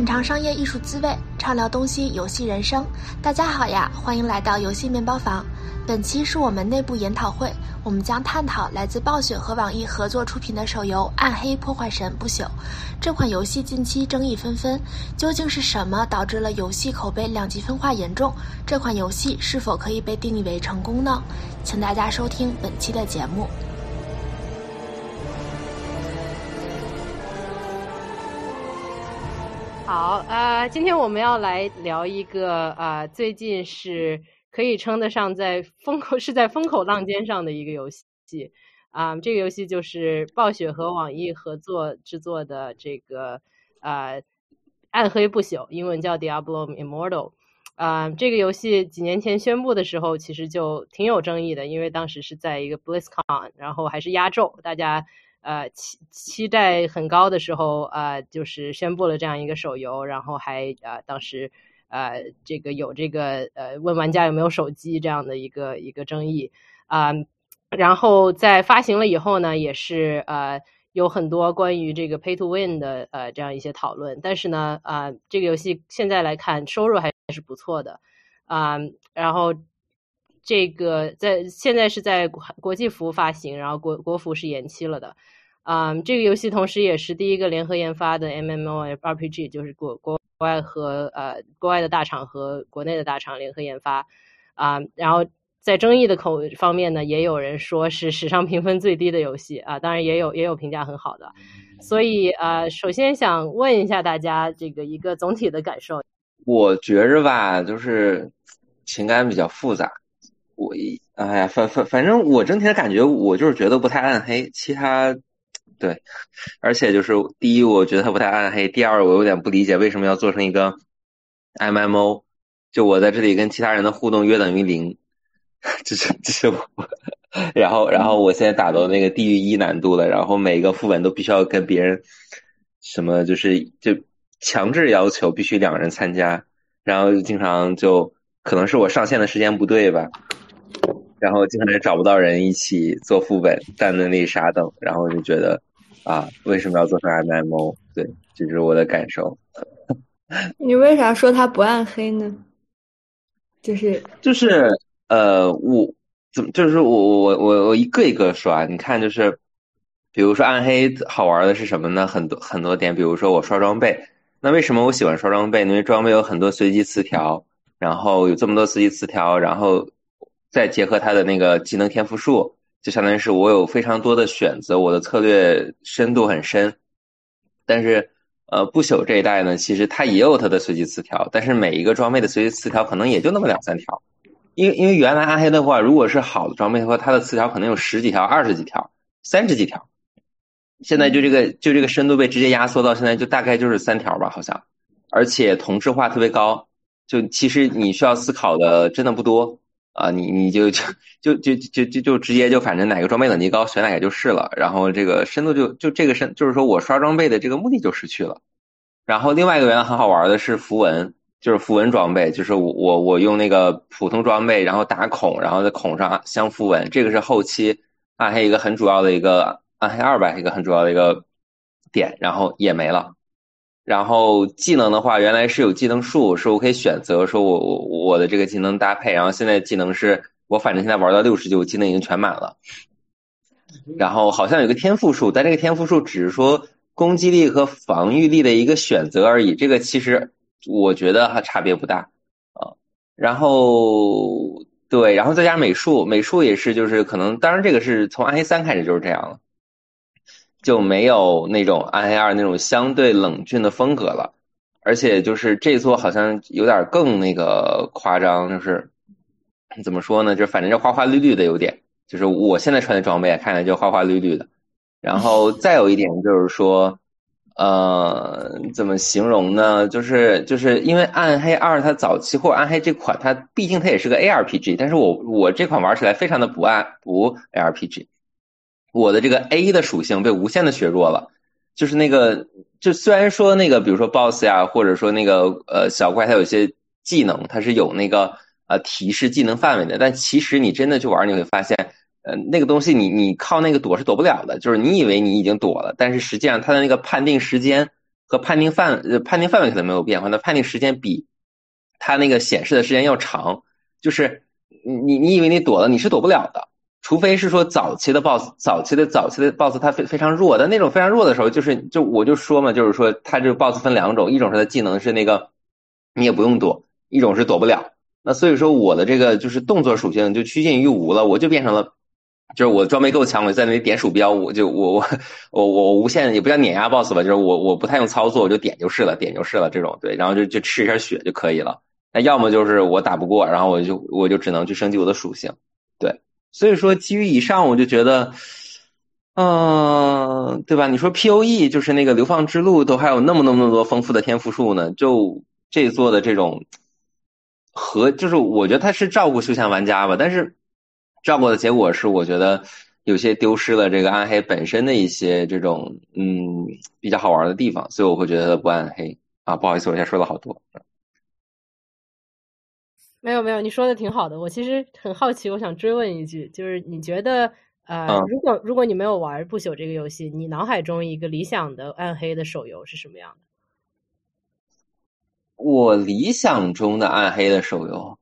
品尝商业艺术滋味，畅聊东西游戏人生。大家好呀，欢迎来到游戏面包房。本期是我们内部研讨会，我们将探讨来自暴雪和网易合作出品的手游《暗黑破坏神不朽》。这款游戏近期争议纷纷，究竟是什么导致了游戏口碑两极分化严重？这款游戏是否可以被定义为成功呢？请大家收听本期的节目。好，呃，今天我们要来聊一个啊，最近是可以称得上在风口是在风口浪尖上的一个游戏啊，这个游戏就是暴雪和网易合作制作的这个呃《暗黑不朽》，英文叫《Diablo Immortal》啊，这个游戏几年前宣布的时候，其实就挺有争议的，因为当时是在一个 BlizzCon，然后还是压轴，大家。呃，期期待很高的时候，呃，就是宣布了这样一个手游，然后还呃，当时呃，这个有这个呃，问玩家有没有手机这样的一个一个争议啊，然后在发行了以后呢，也是呃，有很多关于这个 pay to win 的呃这样一些讨论，但是呢，啊，这个游戏现在来看收入还是不错的啊，然后。这个在现在是在国际服发行，然后国国服是延期了的，啊，这个游戏同时也是第一个联合研发的 MMO RPG，就是国国外和呃国外的大厂和国内的大厂联合研发，啊，然后在争议的口方面呢，也有人说是史上评分最低的游戏啊，当然也有也有评价很好的，所以呃，首先想问一下大家这个一个总体的感受，我觉着吧，就是情感比较复杂。我一哎呀，反反反正我整体的感觉，我就是觉得不太暗黑。其他，对，而且就是第一，我觉得它不太暗黑；第二，我有点不理解为什么要做成一个 MMO。就我在这里跟其他人的互动约等于零，这是这是我。然后然后我现在打到那个地狱一难度了，然后每一个副本都必须要跟别人什么，就是就强制要求必须两个人参加，然后经常就可能是我上线的时间不对吧。然后经常也找不到人一起做副本、站在那里傻等，然后就觉得啊，为什么要做成 MMO？对，这是我的感受。你为啥说它不暗黑呢？就是就是呃，我怎么就是我我我我一个一个说啊？你看，就是比如说暗黑好玩的是什么呢？很多很多点，比如说我刷装备，那为什么我喜欢刷装备？因为装备有很多随机词条，然后有这么多随机词条，然后。再结合他的那个技能天赋树，就相当于是我有非常多的选择，我的策略深度很深。但是，呃，不朽这一代呢，其实它也有它的随机词条，但是每一个装备的随机词条可能也就那么两三条。因为因为原来暗黑的话，如果是好的装备的话，它的词条可能有十几条、二十几条、三十几条。现在就这个就这个深度被直接压缩到现在就大概就是三条吧，好像，而且同质化特别高，就其实你需要思考的真的不多。啊，你你就就就就就就直接就反正哪个装备等级高选哪个就是了，然后这个深度就就这个深就是说我刷装备的这个目的就失去了。然后另外一个原来很好玩的是符文，就是符文装备，就是我我我用那个普通装备，然后打孔，然后在孔上镶符文，这个是后期暗黑一个很主要的一个暗黑二吧一个很主要的一个点，然后也没了。然后技能的话，原来是有技能树，是我可以选择说我我我的这个技能搭配。然后现在技能是我反正现在玩到六十级，技能已经全满了。然后好像有个天赋树，但这个天赋树只是说攻击力和防御力的一个选择而已。这个其实我觉得还差别不大啊。然后对，然后再加美术，美术也是就是可能，当然这个是从暗黑三开始就是这样了。就没有那种暗黑二那种相对冷峻的风格了，而且就是这座好像有点更那个夸张，就是怎么说呢？就反正就花花绿绿的有点，就是我现在穿的装备看起来就花花绿绿的。然后 再有一点就是说，呃，怎么形容呢？就是就是因为暗黑二它早期或暗黑这款它毕竟它也是个 ARPG，但是我我这款玩起来非常的不暗不 ARPG。我的这个 A 的属性被无限的削弱了，就是那个，就虽然说那个，比如说 BOSS 呀，或者说那个呃小怪，它有些技能，它是有那个呃提示技能范围的，但其实你真的去玩，你会发现，呃那个东西你你靠那个躲是躲不了的，就是你以为你已经躲了，但是实际上它的那个判定时间和判定范呃判定范围可能没有变化，那判定时间比它那个显示的时间要长。就是你你以为你躲了，你是躲不了的，除非是说早期的 boss，早期的早期的 boss 它非非常弱，但那种非常弱的时候，就是就我就说嘛，就是说它这个 boss 分两种，一种是它技能是那个你也不用躲，一种是躲不了。那所以说我的这个就是动作属性就趋近于无了，我就变成了。就是我装备够强，我在那里点鼠标，我就我我我我无限也不叫碾压 BOSS 吧，就是我我不太用操作，我就点就是了，点就是了这种对，然后就就吃一下血就可以了。那要么就是我打不过，然后我就我就只能去升级我的属性，对。所以说基于以上，我就觉得，嗯，对吧？你说 P O E 就是那个流放之路都还有那么那么多丰富的天赋树呢，就这做的这种和就是我觉得他是照顾休闲玩家吧，但是。照顾的结果是，我觉得有些丢失了这个暗黑本身的一些这种嗯比较好玩的地方，所以我会觉得不暗黑啊。不好意思，我现在说了好多。没有没有，你说的挺好的。我其实很好奇，我想追问一句，就是你觉得呃，如果如果你没有玩不朽这个游戏，你脑海中一个理想的暗黑的手游是什么样的？我理想中的暗黑的手游。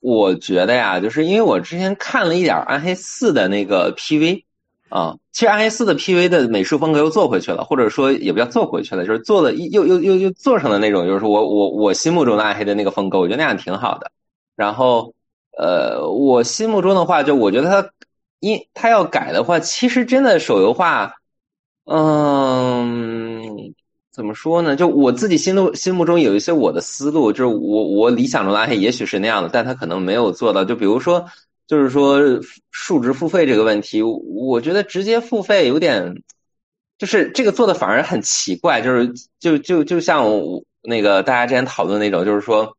我觉得呀，就是因为我之前看了一点《暗黑四》的那个 PV，啊，其实《暗黑四》的 PV 的美术风格又做回去了，或者说也不叫做回去了，就是做了又又又又做成了那种，就是我我我心目中的暗黑的那个风格，我觉得那样挺好的。然后，呃，我心目中的话，就我觉得他，因他要改的话，其实真的手游化，嗯。怎么说呢？就我自己心路心目中有一些我的思路，就是我我理想中的暗黑也许是那样的，但他可能没有做到。就比如说，就是说数值付费这个问题，我觉得直接付费有点，就是这个做的反而很奇怪。就是就就就像那个大家之前讨论那种，就是说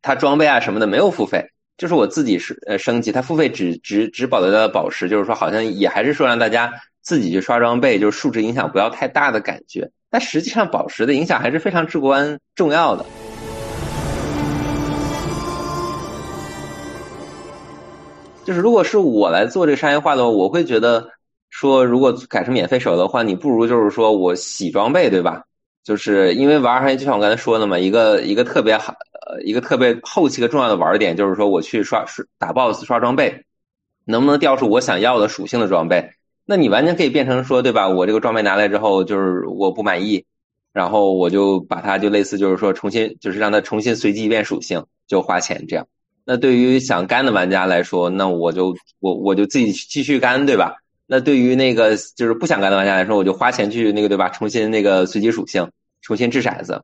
他装备啊什么的没有付费，就是我自己是呃升级，他付费只只只保留了宝石，就是说好像也还是说让大家自己去刷装备，就是数值影响不要太大的感觉。但实际上，宝石的影响还是非常至关重要的。就是如果是我来做这个商业化的话，我会觉得说，如果改成免费手游的话，你不如就是说我洗装备，对吧？就是因为玩儿，就像我刚才说的嘛，一个一个特别好，呃，一个特别后期的重要的玩点，就是说我去刷刷打 BOSS 刷装备，能不能调出我想要的属性的装备？那你完全可以变成说，对吧？我这个装备拿来之后，就是我不满意，然后我就把它就类似就是说重新，就是让它重新随机变属性，就花钱这样。那对于想干的玩家来说，那我就我我就自己继续干，对吧？那对于那个就是不想干的玩家来说，我就花钱去那个对吧？重新那个随机属性，重新掷骰子。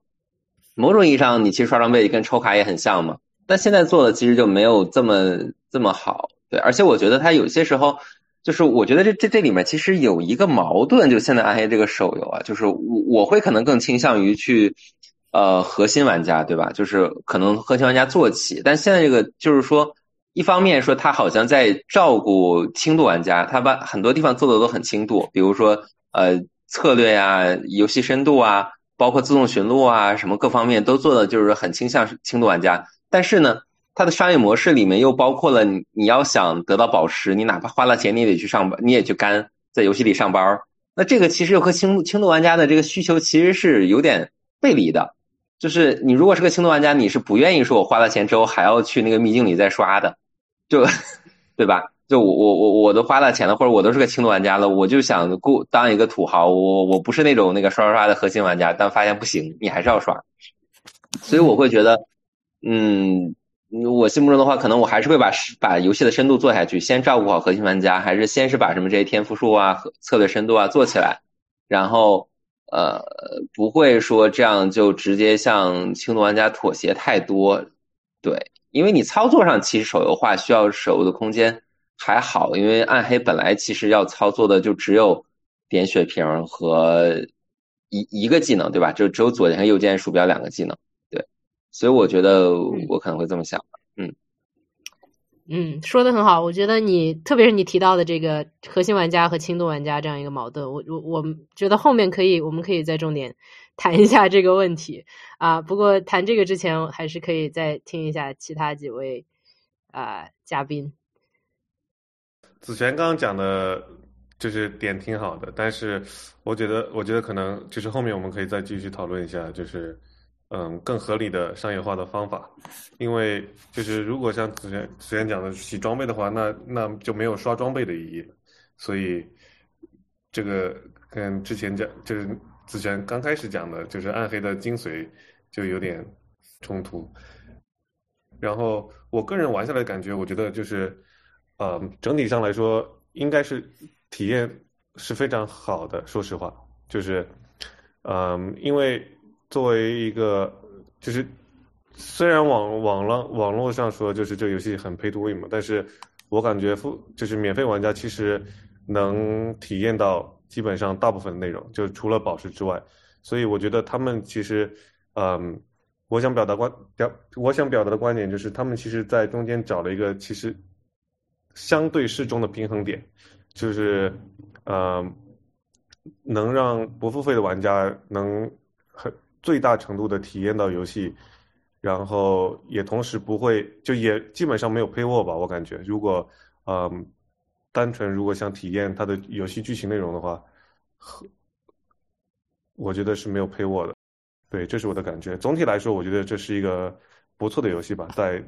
某种意义上，你其实刷装备跟抽卡也很像嘛。但现在做的其实就没有这么这么好，对。而且我觉得它有些时候。就是我觉得这这这里面其实有一个矛盾，就现在暗黑这个手游啊，就是我我会可能更倾向于去，呃，核心玩家对吧？就是可能核心玩家做起，但现在这个就是说，一方面说他好像在照顾轻度玩家，他把很多地方做的都很轻度，比如说呃策略呀、游戏深度啊，包括自动寻路啊，什么各方面都做的就是很倾向轻度玩家，但是呢。它的商业模式里面又包括了你，你要想得到宝石，你哪怕花了钱，你也得去上班，你也去干，在游戏里上班。那这个其实又和轻轻度玩家的这个需求其实是有点背离的。就是你如果是个轻度玩家，你是不愿意说我花了钱之后还要去那个秘境里再刷的，就 对吧？就我我我我都花了钱了，或者我都是个轻度玩家了，我就想过当一个土豪，我我不是那种那个刷刷刷的核心玩家，但发现不行，你还是要刷。所以我会觉得，嗯。我心目中的话，可能我还是会把把游戏的深度做下去，先照顾好核心玩家，还是先是把什么这些天赋树啊、策略深度啊做起来，然后呃不会说这样就直接向轻度玩家妥协太多，对，因为你操作上其实手游化需要手游的空间还好，因为暗黑本来其实要操作的就只有点血瓶和一一个技能，对吧？就只有左键和右键鼠标两个技能。对所以我觉得我可能会这么想，嗯，嗯，嗯说的很好。我觉得你，特别是你提到的这个核心玩家和轻度玩家这样一个矛盾，我我我觉得后面可以，我们可以再重点 谈一下这个问题啊。不过谈这个之前，还是可以再听一下其他几位啊嘉宾。子璇刚刚讲的就是点挺好的，但是我觉得，我觉得可能就是后面我们可以再继续讨论一下，就是嗯更合理的商业化的方法，因为就是如果像之前之前讲的洗装备的话，那那就没有刷装备的意义，所以这个跟之前讲就是之前刚开始讲的就是暗黑的精髓就有点冲突。然后我个人玩下来感觉，我觉得就是呃整体上来说应该是。体验是非常好的，说实话，就是，嗯，因为作为一个，就是虽然网网络网络上说就是这游戏很 pay to win 嘛，但是我感觉付就是免费玩家其实能体验到基本上大部分内容，就除了宝石之外，所以我觉得他们其实，嗯，我想表达观表，我想表达的观点就是他们其实在中间找了一个其实相对适中的平衡点。就是，嗯，能让不付费的玩家能最大程度的体验到游戏，然后也同时不会就也基本上没有配货吧，我感觉如果嗯单纯如果想体验它的游戏剧情内容的话，我觉得是没有配货的，对，这是我的感觉。总体来说，我觉得这是一个不错的游戏吧，在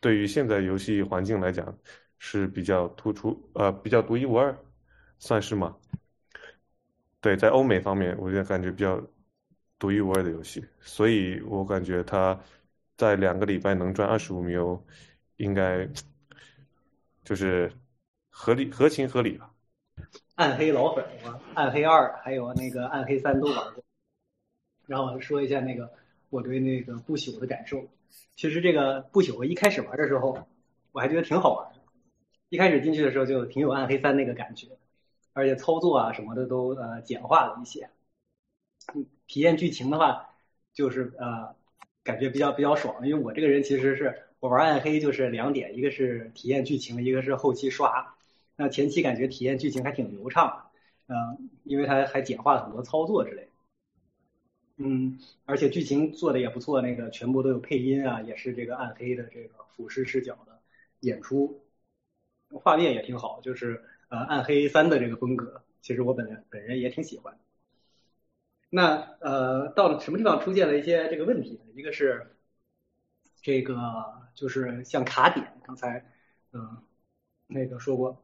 对于现在游戏环境来讲。是比较突出，呃，比较独一无二，算是吗？对，在欧美方面，我觉得感觉比较独一无二的游戏，所以我感觉它在两个礼拜能赚二十五米欧，应该就是合理、合情合理吧。暗黑老粉我，暗黑二还有那个暗黑三都玩过，然后说一下那个我对那个不朽的感受。其实这个不朽，我一开始玩的时候，我还觉得挺好玩。一开始进去的时候就挺有暗黑三那个感觉，而且操作啊什么的都呃简化了一些。嗯体验剧情的话，就是呃感觉比较比较爽，因为我这个人其实是我玩暗黑就是两点，一个是体验剧情，一个是后期刷。那前期感觉体验剧情还挺流畅，嗯，因为它还简化了很多操作之类。嗯，而且剧情做的也不错，那个全部都有配音啊，也是这个暗黑的这个俯视视角的演出。画面也挺好，就是呃暗黑三的这个风格，其实我本人本人也挺喜欢。那呃到了什么地方出现了一些这个问题呢？一个是这个就是像卡点，刚才嗯那个说过，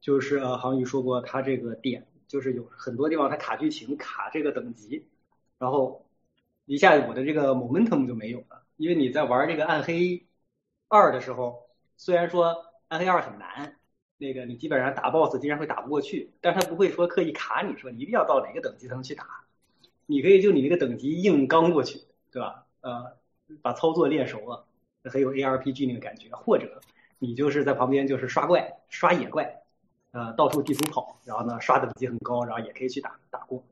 就是航宇说过他这个点就是有很多地方他卡剧情卡这个等级，然后一下我的这个 momentum 就没有了，因为你在玩这个暗黑二的时候，虽然说。暗黑二很难，那个你基本上打 BOSS 经常会打不过去，但他不会说刻意卡你说你一定要到哪个等级才能去打，你可以就你那个等级硬刚过去，对吧？呃，把操作练熟了，很有 ARPG 那个感觉，或者你就是在旁边就是刷怪刷野怪，呃，到处地图跑，然后呢刷等级很高，然后也可以去打打过。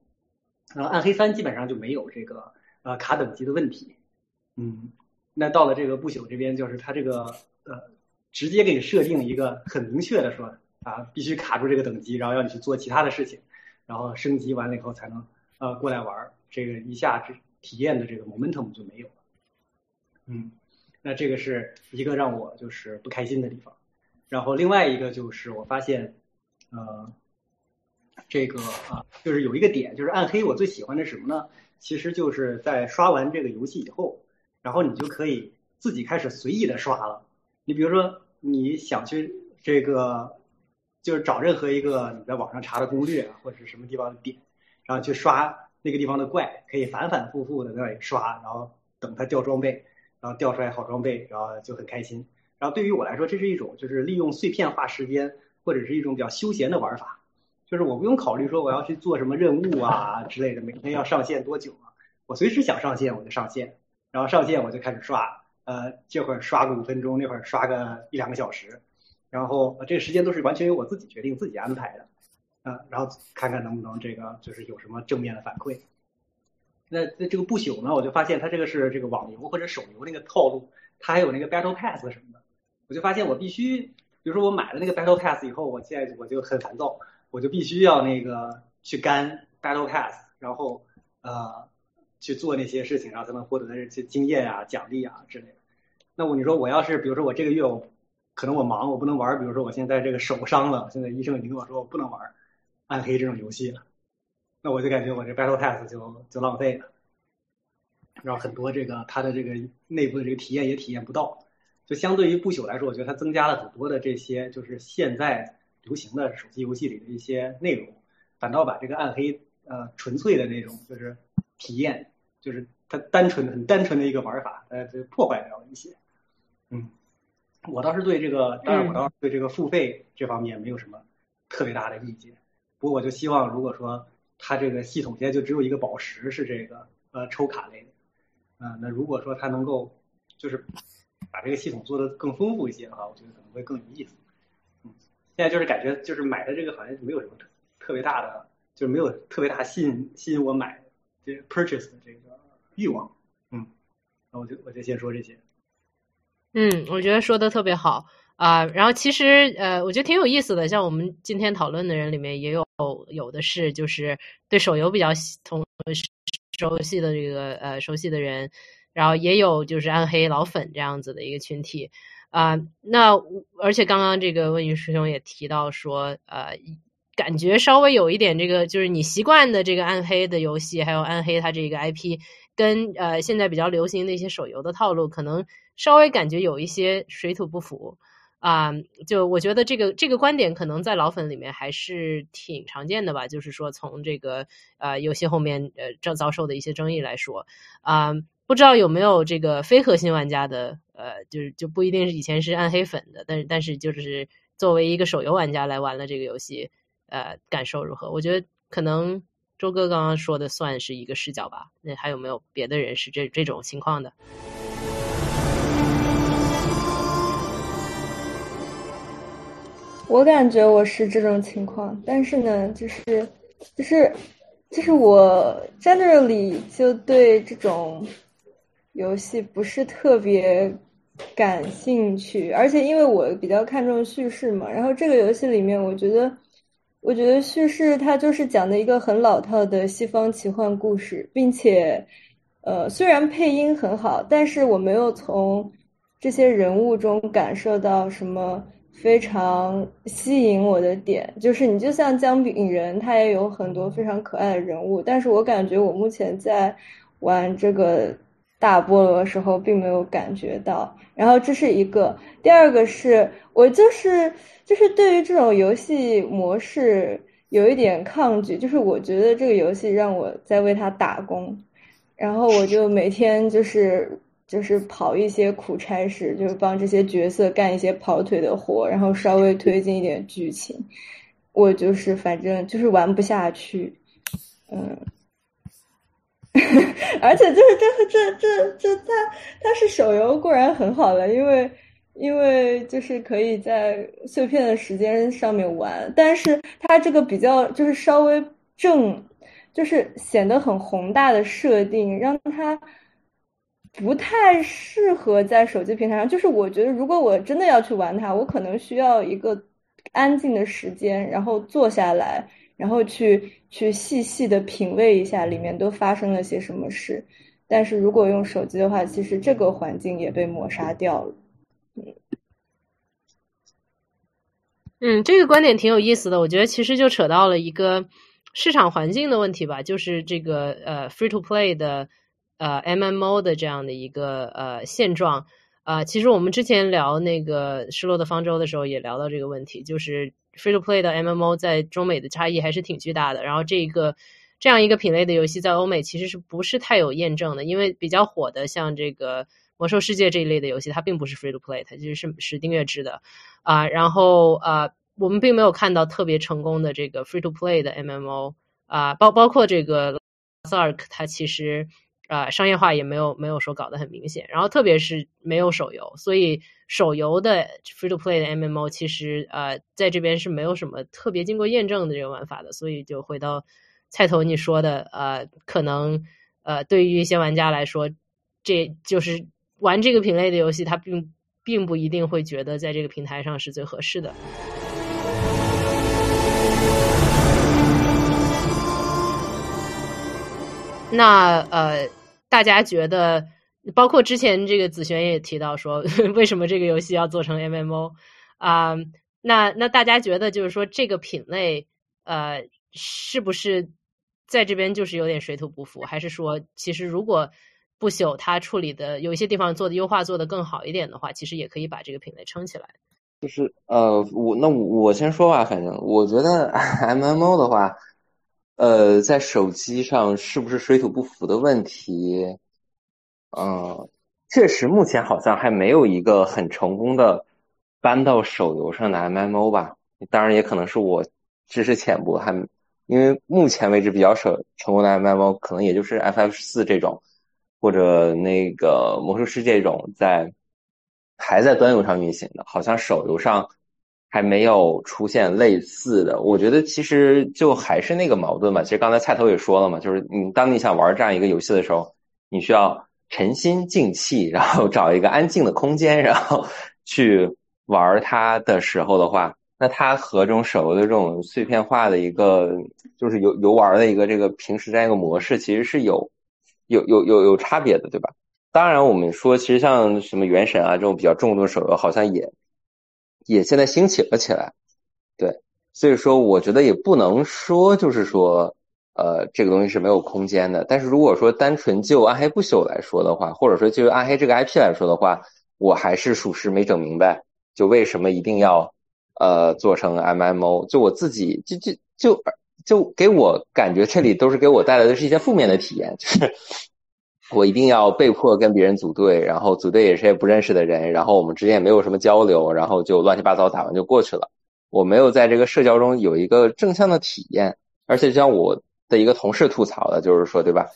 然后暗黑三基本上就没有这个呃卡等级的问题，嗯，那到了这个不朽这边就是它这个呃。直接给你设定一个很明确的说啊，必须卡住这个等级，然后让你去做其他的事情，然后升级完了以后才能呃过来玩这个一下这体验的这个 momentum 就没有了。嗯，那这个是一个让我就是不开心的地方。然后另外一个就是我发现，呃，这个啊，就是有一个点，就是暗黑我最喜欢的是什么呢？其实就是在刷完这个游戏以后，然后你就可以自己开始随意的刷了。你比如说。你想去这个，就是找任何一个你在网上查的攻略或者是什么地方的点，然后去刷那个地方的怪，可以反反复复的在那里刷，然后等它掉装备，然后掉出来好装备，然后就很开心。然后对于我来说，这是一种就是利用碎片化时间或者是一种比较休闲的玩法，就是我不用考虑说我要去做什么任务啊之类的，每天要上线多久啊，我随时想上线我就上线，然后上线我就开始刷。呃，这会儿刷个五分钟，那会儿刷个一两个小时，然后这个时间都是完全由我自己决定、自己安排的，啊，然后看看能不能这个就是有什么正面的反馈。那那这个不朽呢，我就发现它这个是这个网游或者手游那个套路，它还有那个 Battle Pass 什么的，我就发现我必须，比如说我买了那个 Battle Pass 以后，我现在我就很烦躁，我就必须要那个去干 Battle Pass，然后呃。去做那些事情，然后才能获得那些经验啊、奖励啊之类的。那我你说我要是，比如说我这个月我可能我忙，我不能玩。比如说我现在这个手伤了，现在医生已经跟我说我不能玩暗黑这种游戏了，那我就感觉我这 Battle Pass 就就浪费了，然后很多这个它的这个内部的这个体验也体验不到。就相对于不朽来说，我觉得它增加了很多的这些就是现在流行的手机游戏里的一些内容，反倒把这个暗黑呃纯粹的那种就是体验，就是它单纯很单纯的一个玩法，呃，就破坏掉了一些。嗯，我倒是对这个，当然我倒是对这个付费这方面没有什么特别大的意见。不过我就希望，如果说它这个系统现在就只有一个宝石是这个呃抽卡类的，啊，那如果说它能够就是把这个系统做的更丰富一些的话，我觉得可能会更有意思。嗯，现在就是感觉就是买的这个好像没有什么特特别大的，就是没有特别大吸引吸引我买这 purchase 的这个欲望。嗯，那我就我就先说这些。嗯，我觉得说的特别好啊。然后其实呃，我觉得挺有意思的。像我们今天讨论的人里面，也有有的是就是对手游比较同熟悉的这个呃熟悉的人，然后也有就是暗黑老粉这样子的一个群体啊。那而且刚刚这个问云师兄也提到说，呃，感觉稍微有一点这个就是你习惯的这个暗黑的游戏，还有暗黑它这个 IP，跟呃现在比较流行的一些手游的套路可能。稍微感觉有一些水土不服啊，就我觉得这个这个观点可能在老粉里面还是挺常见的吧。就是说，从这个呃游戏后面呃正遭受的一些争议来说啊，不知道有没有这个非核心玩家的呃，就是就不一定是以前是暗黑粉的，但是但是就是作为一个手游玩家来玩了这个游戏，呃，感受如何？我觉得可能周哥刚刚说的算是一个视角吧。那还有没有别的人是这这种情况的？我感觉我是这种情况，但是呢，就是，就是，就是我 generally 就对这种游戏不是特别感兴趣，而且因为我比较看重叙事嘛，然后这个游戏里面，我觉得，我觉得叙事它就是讲的一个很老套的西方奇幻故事，并且，呃，虽然配音很好，但是我没有从这些人物中感受到什么。非常吸引我的点就是，你就像姜饼人，他也有很多非常可爱的人物，但是我感觉我目前在玩这个大菠萝的时候，并没有感觉到。然后这是一个，第二个是我就是就是对于这种游戏模式有一点抗拒，就是我觉得这个游戏让我在为他打工，然后我就每天就是。就是跑一些苦差事，就是帮这些角色干一些跑腿的活，然后稍微推进一点剧情。我就是反正就是玩不下去，嗯，而且就是这这这这它它是手游固然很好了，因为因为就是可以在碎片的时间上面玩，但是它这个比较就是稍微正，就是显得很宏大的设定，让它。不太适合在手机平台上，就是我觉得，如果我真的要去玩它，我可能需要一个安静的时间，然后坐下来，然后去去细细的品味一下里面都发生了些什么事。但是如果用手机的话，其实这个环境也被抹杀掉了。嗯，嗯，这个观点挺有意思的，我觉得其实就扯到了一个市场环境的问题吧，就是这个呃，free to play 的。呃，MMO 的这样的一个呃现状啊，其实我们之前聊那个《失落的方舟》的时候也聊到这个问题，就是 Free to Play 的 MMO 在中美的差异还是挺巨大的。然后这一个这样一个品类的游戏在欧美其实是不是太有验证的？因为比较火的像这个《魔兽世界》这一类的游戏，它并不是 Free to Play，它其实是是订阅制的啊。然后啊，我们并没有看到特别成功的这个 Free to Play 的 MMO 啊，包包括这个 Ark，它其实。啊，商业化也没有没有说搞得很明显，然后特别是没有手游，所以手游的 free to play 的 MMO 其实呃在这边是没有什么特别经过验证的这个玩法的，所以就回到菜头你说的，呃，可能呃对于一些玩家来说，这就是玩这个品类的游戏，他并并不一定会觉得在这个平台上是最合适的。那呃，大家觉得包括之前这个子璇也提到说，为什么这个游戏要做成 MMO 啊？那那大家觉得就是说这个品类呃是不是在这边就是有点水土不服？还是说其实如果不朽它处理的有一些地方做的优化做的更好一点的话，其实也可以把这个品类撑起来。就是呃，我那我先说吧，反正我觉得 MMO 的话，呃，在手机上是不是水土不服的问题？嗯，确实目前好像还没有一个很成功的搬到手游上的 MMO 吧。当然也可能是我知识浅薄，还因为目前为止比较成成功的 MMO 可能也就是 FF 四这种，或者那个魔兽世界这种在。还在端游上运行的，好像手游上还没有出现类似的。我觉得其实就还是那个矛盾嘛。其实刚才菜头也说了嘛，就是你当你想玩这样一个游戏的时候，你需要沉心静气，然后找一个安静的空间，然后 去玩它的时候的话，那它和这种手游的这种碎片化的一个就是游游玩的一个这个平时这样一个模式，其实是有有有有有差别的，对吧？当然，我们说，其实像什么《原神》啊这种比较重度的手游，好像也也现在兴起了起来。对，所以说，我觉得也不能说就是说，呃，这个东西是没有空间的。但是如果说单纯就《暗黑不朽》来说的话，或者说就《暗黑》这个 IP 来说的话，我还是属实没整明白，就为什么一定要呃做成 MMO？就我自己，就就就就给我感觉，这里都是给我带来的是一些负面的体验，就是。我一定要被迫跟别人组队，然后组队也是些不认识的人，然后我们之间也没有什么交流，然后就乱七八糟打完就过去了。我没有在这个社交中有一个正向的体验，而且就像我的一个同事吐槽的，就是说，对吧？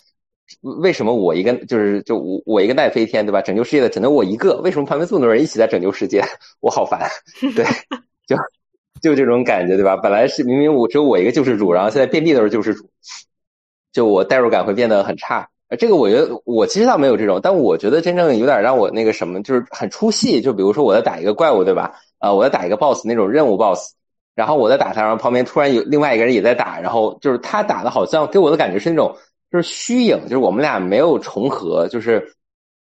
为什么我一个就是就我我一个奈飞天，对吧？拯救世界的只能我一个，为什么旁边这么多人一起在拯救世界？我好烦，对，就就这种感觉，对吧？本来是明明我只有我一个救世主，然后现在遍地都是救世主，就我代入感会变得很差。这个我觉得我其实倒没有这种，但我觉得真正有点让我那个什么，就是很出戏。就比如说我在打一个怪物，对吧？啊，我在打一个 boss 那种任务 boss，然后我在打他，然后旁边突然有另外一个人也在打，然后就是他打的好像给我的感觉是那种就是虚影，就是我们俩没有重合，就是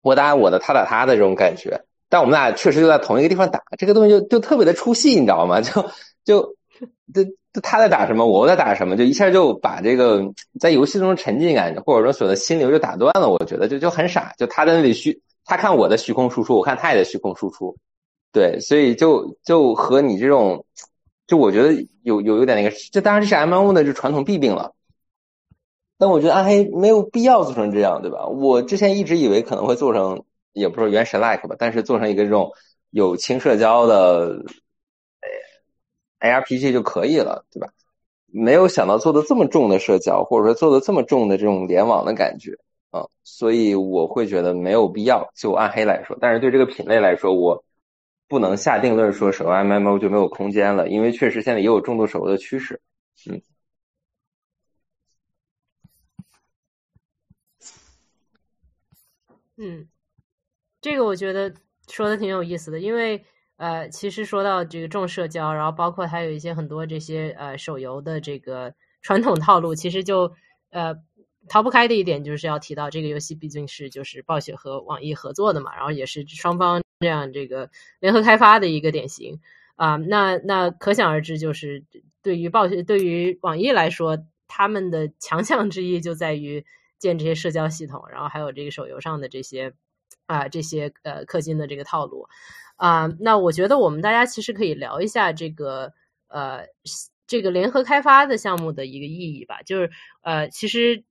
我打我的，他打他的这种感觉。但我们俩确实就在同一个地方打，这个东西就就特别的出戏，你知道吗？就就。这他在打什么，我在打什么，就一下就把这个在游戏中沉浸感或者说所谓的心流就打断了。我觉得就就很傻，就他在那里虚，他看我的虚空输出，我看他也在虚空输出，对，所以就就和你这种，就我觉得有有有点那个，这当然这是 M O 的就传统弊病了。但我觉得暗黑没有必要做成这样，对吧？我之前一直以为可能会做成，也不是原神 like 吧，但是做成一个这种有轻社交的。ARPG 就可以了，对吧？没有想到做的这么重的社交，或者说做的这么重的这种联网的感觉啊，所以我会觉得没有必要。就暗黑来说，但是对这个品类来说，我不能下定论说手游 MMO 就没有空间了，因为确实现在也有重度手游的趋势。嗯，嗯，这个我觉得说的挺有意思的，因为。呃，其实说到这个重社交，然后包括还有一些很多这些呃手游的这个传统套路，其实就呃逃不开的一点，就是要提到这个游戏毕竟是就是暴雪和网易合作的嘛，然后也是双方这样这个联合开发的一个典型啊。那那可想而知，就是对于暴雪对于网易来说，他们的强项之一就在于建这些社交系统，然后还有这个手游上的这些啊这些呃氪金的这个套路。啊，那我觉得我们大家其实可以聊一下这个呃，这个联合开发的项目的一个意义吧。就是呃，其实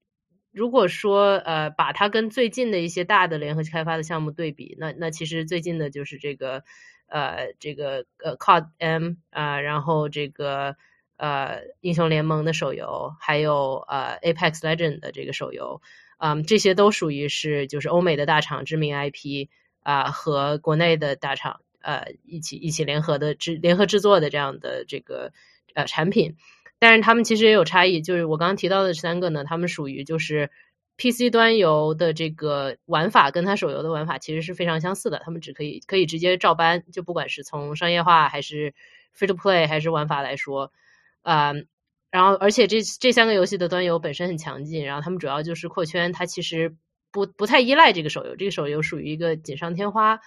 如果说呃，把它跟最近的一些大的联合开发的项目对比，那那其实最近的就是这个呃，这个呃，COD M 啊，然后这个呃，英雄联盟的手游，还有呃，Apex Legend 的这个手游，嗯，这些都属于是就是欧美的大厂知名 IP。啊，和国内的大厂呃一起一起联合的制联合制作的这样的这个呃产品，但是他们其实也有差异，就是我刚刚提到的三个呢，他们属于就是 PC 端游的这个玩法跟它手游的玩法其实是非常相似的，他们只可以可以直接照搬，就不管是从商业化还是 free to play 还是玩法来说，啊，然后而且这这三个游戏的端游本身很强劲，然后他们主要就是扩圈，它其实。不不太依赖这个手游，这个手游属于一个锦上添花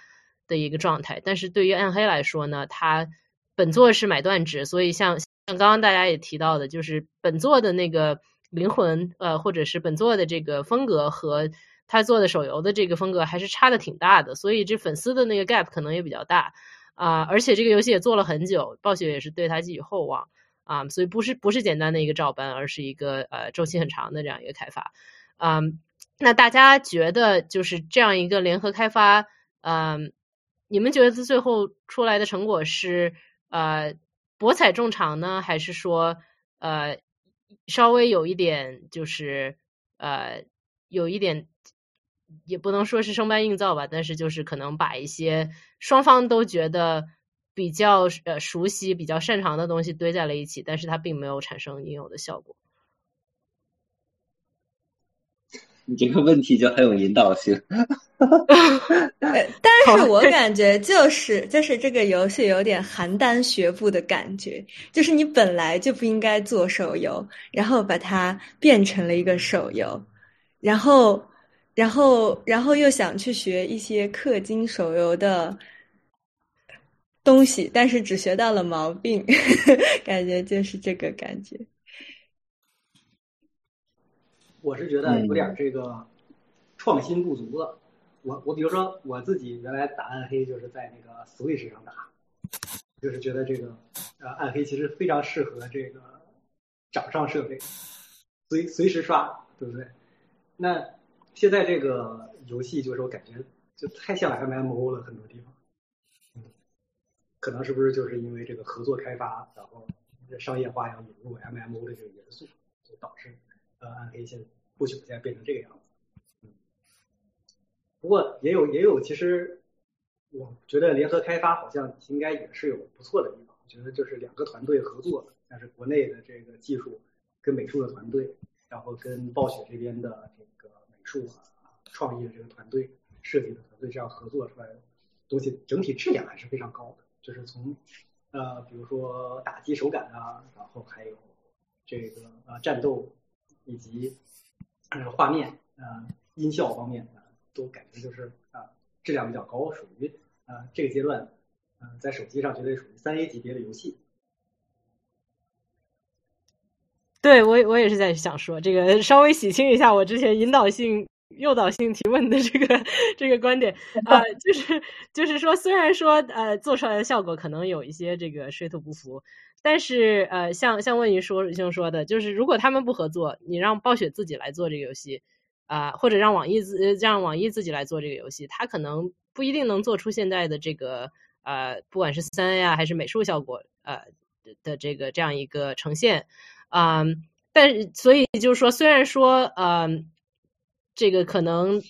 的一个状态。但是对于暗黑来说呢，它本作是买断制，所以像像刚刚大家也提到的，就是本作的那个灵魂，呃，或者是本作的这个风格和他做的手游的这个风格还是差的挺大的，所以这粉丝的那个 gap 可能也比较大啊。而且这个游戏也做了很久，暴雪也是对他寄予厚望啊，所以不是不是简单的一个照搬，而是一个呃周期很长的这样一个开发。嗯，那大家觉得就是这样一个联合开发，嗯，你们觉得最后出来的成果是呃博采众长呢，还是说呃稍微有一点就是呃有一点？也不能说是生搬硬造吧，但是就是可能把一些双方都觉得比较呃熟悉、比较擅长的东西堆在了一起，但是它并没有产生应有的效果。你这个问题就很有引导性。但是我 感觉就是就是这个游戏有点邯郸学步的感觉，就是你本来就不应该做手游，然后把它变成了一个手游，然后。然后，然后又想去学一些氪金手游的东西，但是只学到了毛病，感觉就是这个感觉。我是觉得有点这个创新不足了。我我比如说我自己原来打暗黑就是在那个 Switch 上打，就是觉得这个呃暗黑其实非常适合这个掌上设备，随随时刷，对不对？那。现在这个游戏就是我感觉就太像 MMO 了，很多地方，嗯，可能是不是就是因为这个合作开发，然后商业化要引入 MMO 的这个元素，就导致呃暗黑现不久现在变成这个样子，嗯，不过也有也有，其实我觉得联合开发好像应该也是有不错的地方，我觉得就是两个团队合作，但是国内的这个技术跟美术的团队，然后跟暴雪这边的这个美。术啊，创意的这个团队设计的团队这样合作出来的东西，整体质量还是非常高的。就是从呃，比如说打击手感啊，然后还有这个呃战斗以及呃画面呃音效方面啊，都感觉就是啊质量比较高，属于啊这个阶段嗯在手机上绝对属于三 A 级别的游戏。对我，我也是在想说这个，稍微洗清一下我之前引导性、诱导性提问的这个这个观点啊，就是就是说，虽然说呃做出来的效果可能有一些这个水土不服，但是呃像像问于说兄说的，就是如果他们不合作，你让暴雪自己来做这个游戏啊，或者让网易自让网易自己来做这个游戏，他可能不一定能做出现在的这个呃不管是三 A 啊还是美术效果呃的这个这样一个呈现。嗯，但是所以就是说，虽然说，嗯，这个可能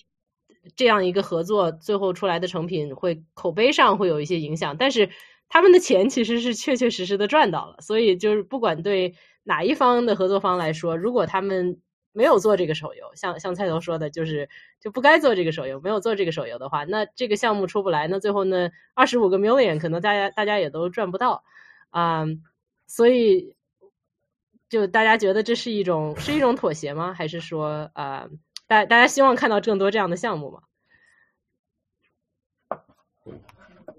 这样一个合作最后出来的成品会口碑上会有一些影响，但是他们的钱其实是确确实实的赚到了。所以就是不管对哪一方的合作方来说，如果他们没有做这个手游，像像菜头说的，就是就不该做这个手游，没有做这个手游的话，那这个项目出不来，那最后呢，二十五个 million 可能大家大家也都赚不到啊，所以。就大家觉得这是一种是一种妥协吗？还是说啊，大大家希望看到更多这样的项目吗？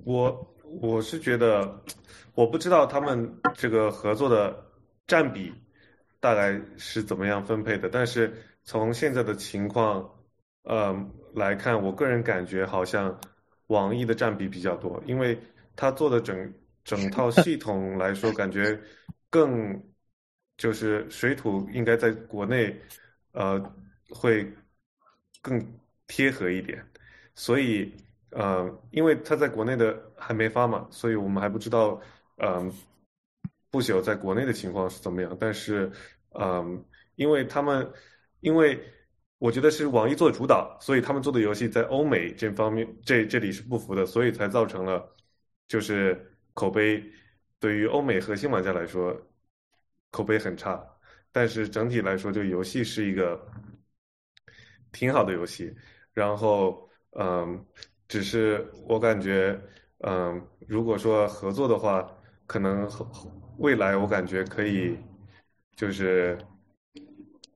我我是觉得，我不知道他们这个合作的占比大概是怎么样分配的，但是从现在的情况呃来看，我个人感觉好像网易的占比比较多，因为他做的整整套系统来说，感觉更。就是水土应该在国内，呃，会更贴合一点，所以呃，因为他在国内的还没发嘛，所以我们还不知道，嗯，不朽在国内的情况是怎么样。但是，嗯，因为他们，因为我觉得是网易做主导，所以他们做的游戏在欧美这方面这这里是不服的，所以才造成了就是口碑对于欧美核心玩家来说。口碑很差，但是整体来说，这个游戏是一个挺好的游戏。然后，嗯，只是我感觉，嗯，如果说合作的话，可能未来我感觉可以，就是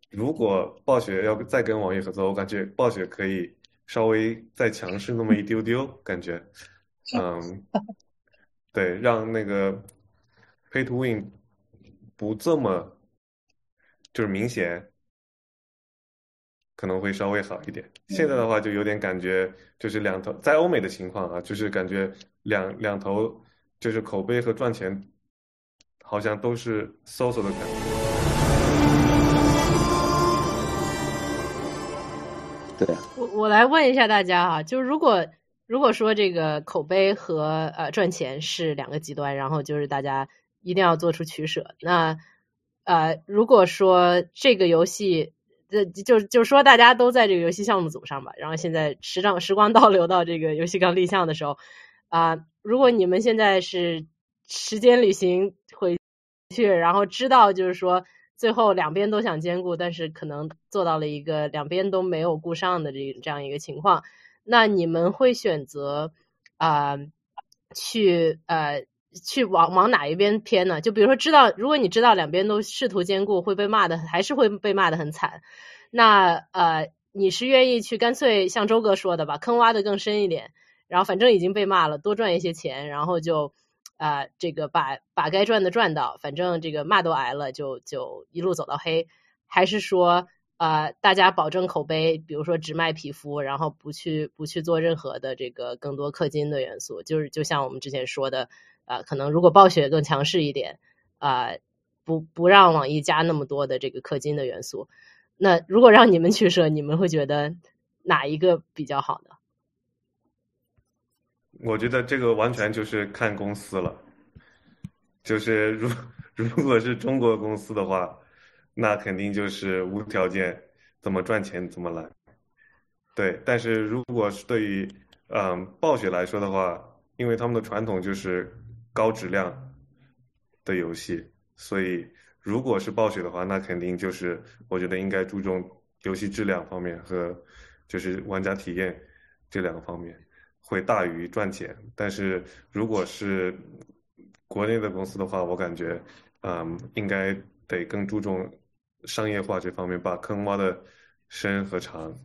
如果暴雪要再跟网易合作，我感觉暴雪可以稍微再强势那么一丢丢，感觉，嗯，对，让那个 Pay to Win 不这么就是明显，可能会稍微好一点。现在的话就有点感觉，就是两头在欧美的情况啊，就是感觉两两头就是口碑和赚钱，好像都是 so so 的感觉。对，我我来问一下大家哈，就如果如果说这个口碑和呃赚钱是两个极端，然后就是大家一定要做出取舍。那呃，如果说这个游戏，这就就说大家都在这个游戏项目组上吧，然后现在时长时光倒流到这个游戏刚立项的时候啊、如果你们现在是时间旅行回去，然后知道就是说。最后两边都想兼顾，但是可能做到了一个两边都没有顾上的这这样一个情况。那你们会选择啊、去呃去往往哪一边偏呢？就比如说知道，如果你知道两边都试图兼顾，会被骂的，还是会被骂的很惨。那呃，你是愿意去干脆像周哥说的，把坑挖的更深一点，然后反正已经被骂了，多赚一些钱，然后就。啊、呃，这个把把该赚的赚到，反正这个骂都挨了，就就一路走到黑，还是说呃，大家保证口碑，比如说只卖皮肤，然后不去不去做任何的这个更多氪金的元素，就是就像我们之前说的，呃，可能如果暴雪更强势一点，啊、不不让网易加那么多的这个氪金的元素，那如果让你们取舍，你们会觉得哪一个比较好呢？我觉得这个完全就是看公司了，就是如 如果是中国公司的话，那肯定就是无条件怎么赚钱怎么来。对，但是如果是对于嗯暴雪来说的话，因为他们的传统就是高质量的游戏，所以如果是暴雪的话，那肯定就是我觉得应该注重游戏质量方面和就是玩家体验这两个方面。会大于赚钱，但是如果是国内的公司的话，我感觉，嗯，应该得更注重商业化这方面，把坑挖的深和长。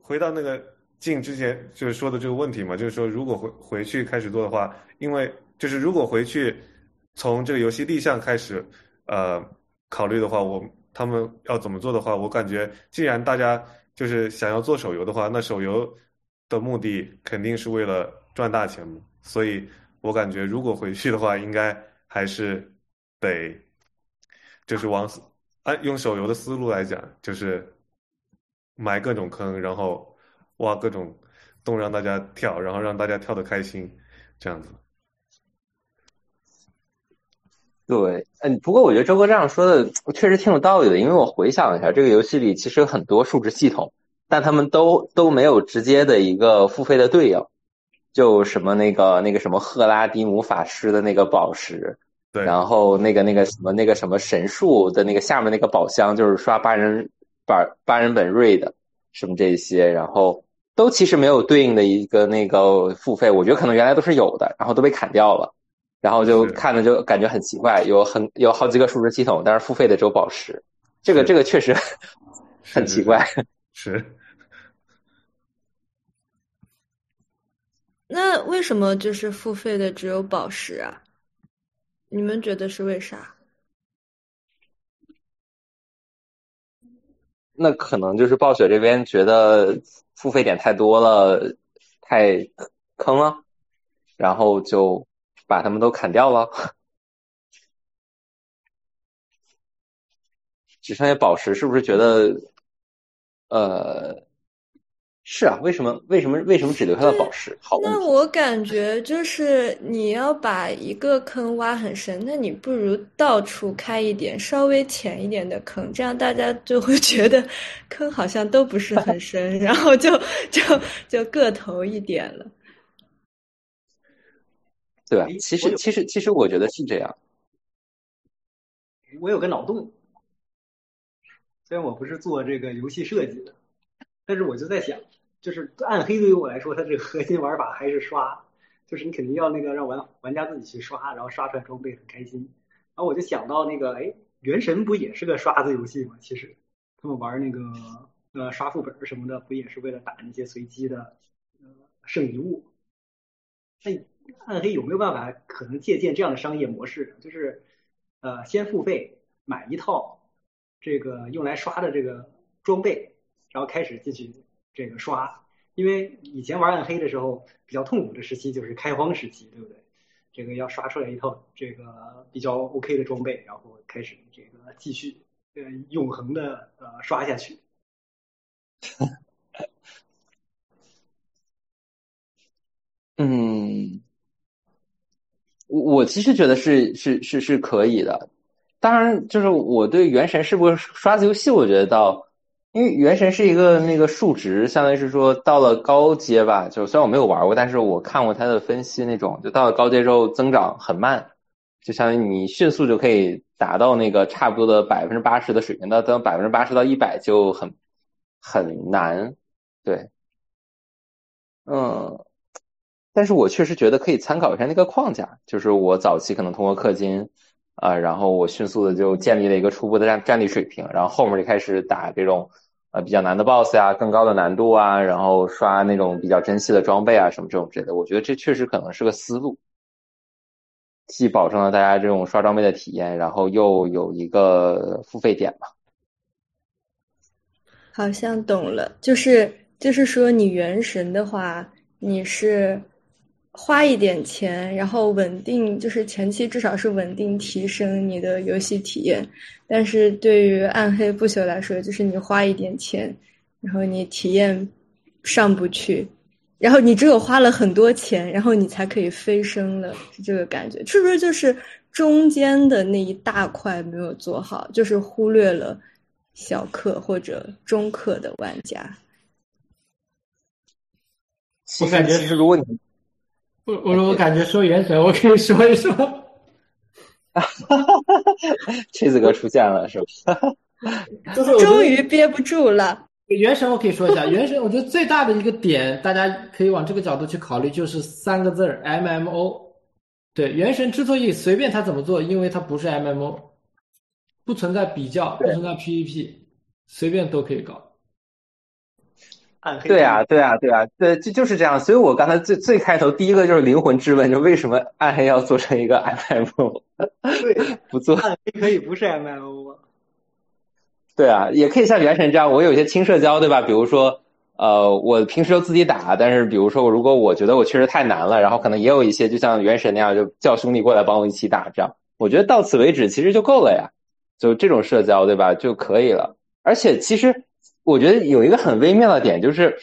回到那个进之前就是说的这个问题嘛，就是说如果回回去开始做的话，因为就是如果回去从这个游戏立项开始，呃，考虑的话，我他们要怎么做的话，我感觉既然大家就是想要做手游的话，那手游。的目的肯定是为了赚大钱嘛，所以我感觉如果回去的话，应该还是得就是往按用手游的思路来讲，就是埋各种坑，然后挖各种洞让大家跳，然后让大家跳得开心，这样子。对，嗯，不过我觉得周哥这样说的确实挺有道理的，因为我回想一下，这个游戏里其实有很多数值系统。但他们都都没有直接的一个付费的对应，就什么那个那个什么赫拉迪姆法师的那个宝石，对，然后那个那个什么那个什么神树的那个下面那个宝箱，就是刷八人八八人本瑞的什么这些，然后都其实没有对应的一个那个付费，我觉得可能原来都是有的，然后都被砍掉了，然后就看着就感觉很奇怪，有很有好几个数值系统，但是付费的只有宝石，这个这个确实很奇怪。是，那为什么就是付费的只有宝石啊？你们觉得是为啥？那可能就是暴雪这边觉得付费点太多了，太坑了，然后就把他们都砍掉了，只剩下宝石，是不是觉得？呃，是啊，为什么为什么为什么只留下了宝石？好。那我感觉就是你要把一个坑挖很深，那你不如到处开一点稍微浅一点的坑，这样大家就会觉得坑好像都不是很深，然后就就就个头一点了。对吧？其实其实其实我觉得是这样。我有个脑洞。虽然我不是做这个游戏设计的，但是我就在想，就是暗黑对于我来说，它这个核心玩法还是刷，就是你肯定要那个让玩玩家自己去刷，然后刷出来装备很开心。然后我就想到那个，哎，原神不也是个刷子游戏吗？其实他们玩那个呃刷副本什么的，不也是为了打那些随机的呃圣遗物？那暗黑有没有办法可能借鉴这样的商业模式？就是呃先付费买一套这个用来刷的这个装备，然后开始进去这个刷。因为以前玩暗黑的时候比较痛苦的时期就是开荒时期，对不对？这个要刷出来一套这个比较 OK 的装备，然后开始这个继续呃永恒的呃刷下去。嗯，我其实觉得是是是是可以的。当然，就是我对原神是不是刷子游戏，我觉得到，因为原神是一个那个数值，相当于是说到了高阶吧。就虽然我没有玩过，但是我看过他的分析，那种就到了高阶之后增长很慢，就相当于你迅速就可以达到那个差不多的百分之八十的水平，到等百分之八十到一百就很很难。对，嗯。但是我确实觉得可以参考一下那个框架，就是我早期可能通过氪金，啊，然后我迅速的就建立了一个初步的战战力水平，然后后面就开始打这种呃比较难的 BOSS 呀，更高的难度啊，然后刷那种比较珍稀的装备啊什么这种之类的。我觉得这确实可能是个思路，既保证了大家这种刷装备的体验，然后又有一个付费点吧。好像懂了，就是就是说你原神的话，你是。花一点钱，然后稳定，就是前期至少是稳定提升你的游戏体验。但是对于暗黑不朽来说，就是你花一点钱，然后你体验上不去，然后你只有花了很多钱，然后你才可以飞升了，是这个感觉。是不是就是中间的那一大块没有做好，就是忽略了小氪或者中氪的玩家？我感觉其实如果你。我我我感觉说原神，我可以说一说。哈哈哈哈哈！锤子哥出现了，是吧？终于憋不住了。原神我可以说一下，原神我觉得最大的一个点，大家可以往这个角度去考虑，就是三个字儿 MMO。对，原神之所以随便他怎么做，因为它不是 MMO，不存在比较，不存在 PVP，随便都可以搞。对啊，对啊，对啊，对，就就是这样。所以我刚才最最开头第一个就是灵魂质问，就为什么暗黑要做成一个 MMO？对，不做暗黑可以不是 MMO 吗？对啊，也可以像原神这样，我有一些轻社交，对吧？比如说，呃，我平时都自己打，但是比如说，如果我觉得我确实太难了，然后可能也有一些就像原神那样，就叫兄弟过来帮我一起打，这样，我觉得到此为止其实就够了呀，就这种社交，对吧？就可以了。而且其实。我觉得有一个很微妙的点，就是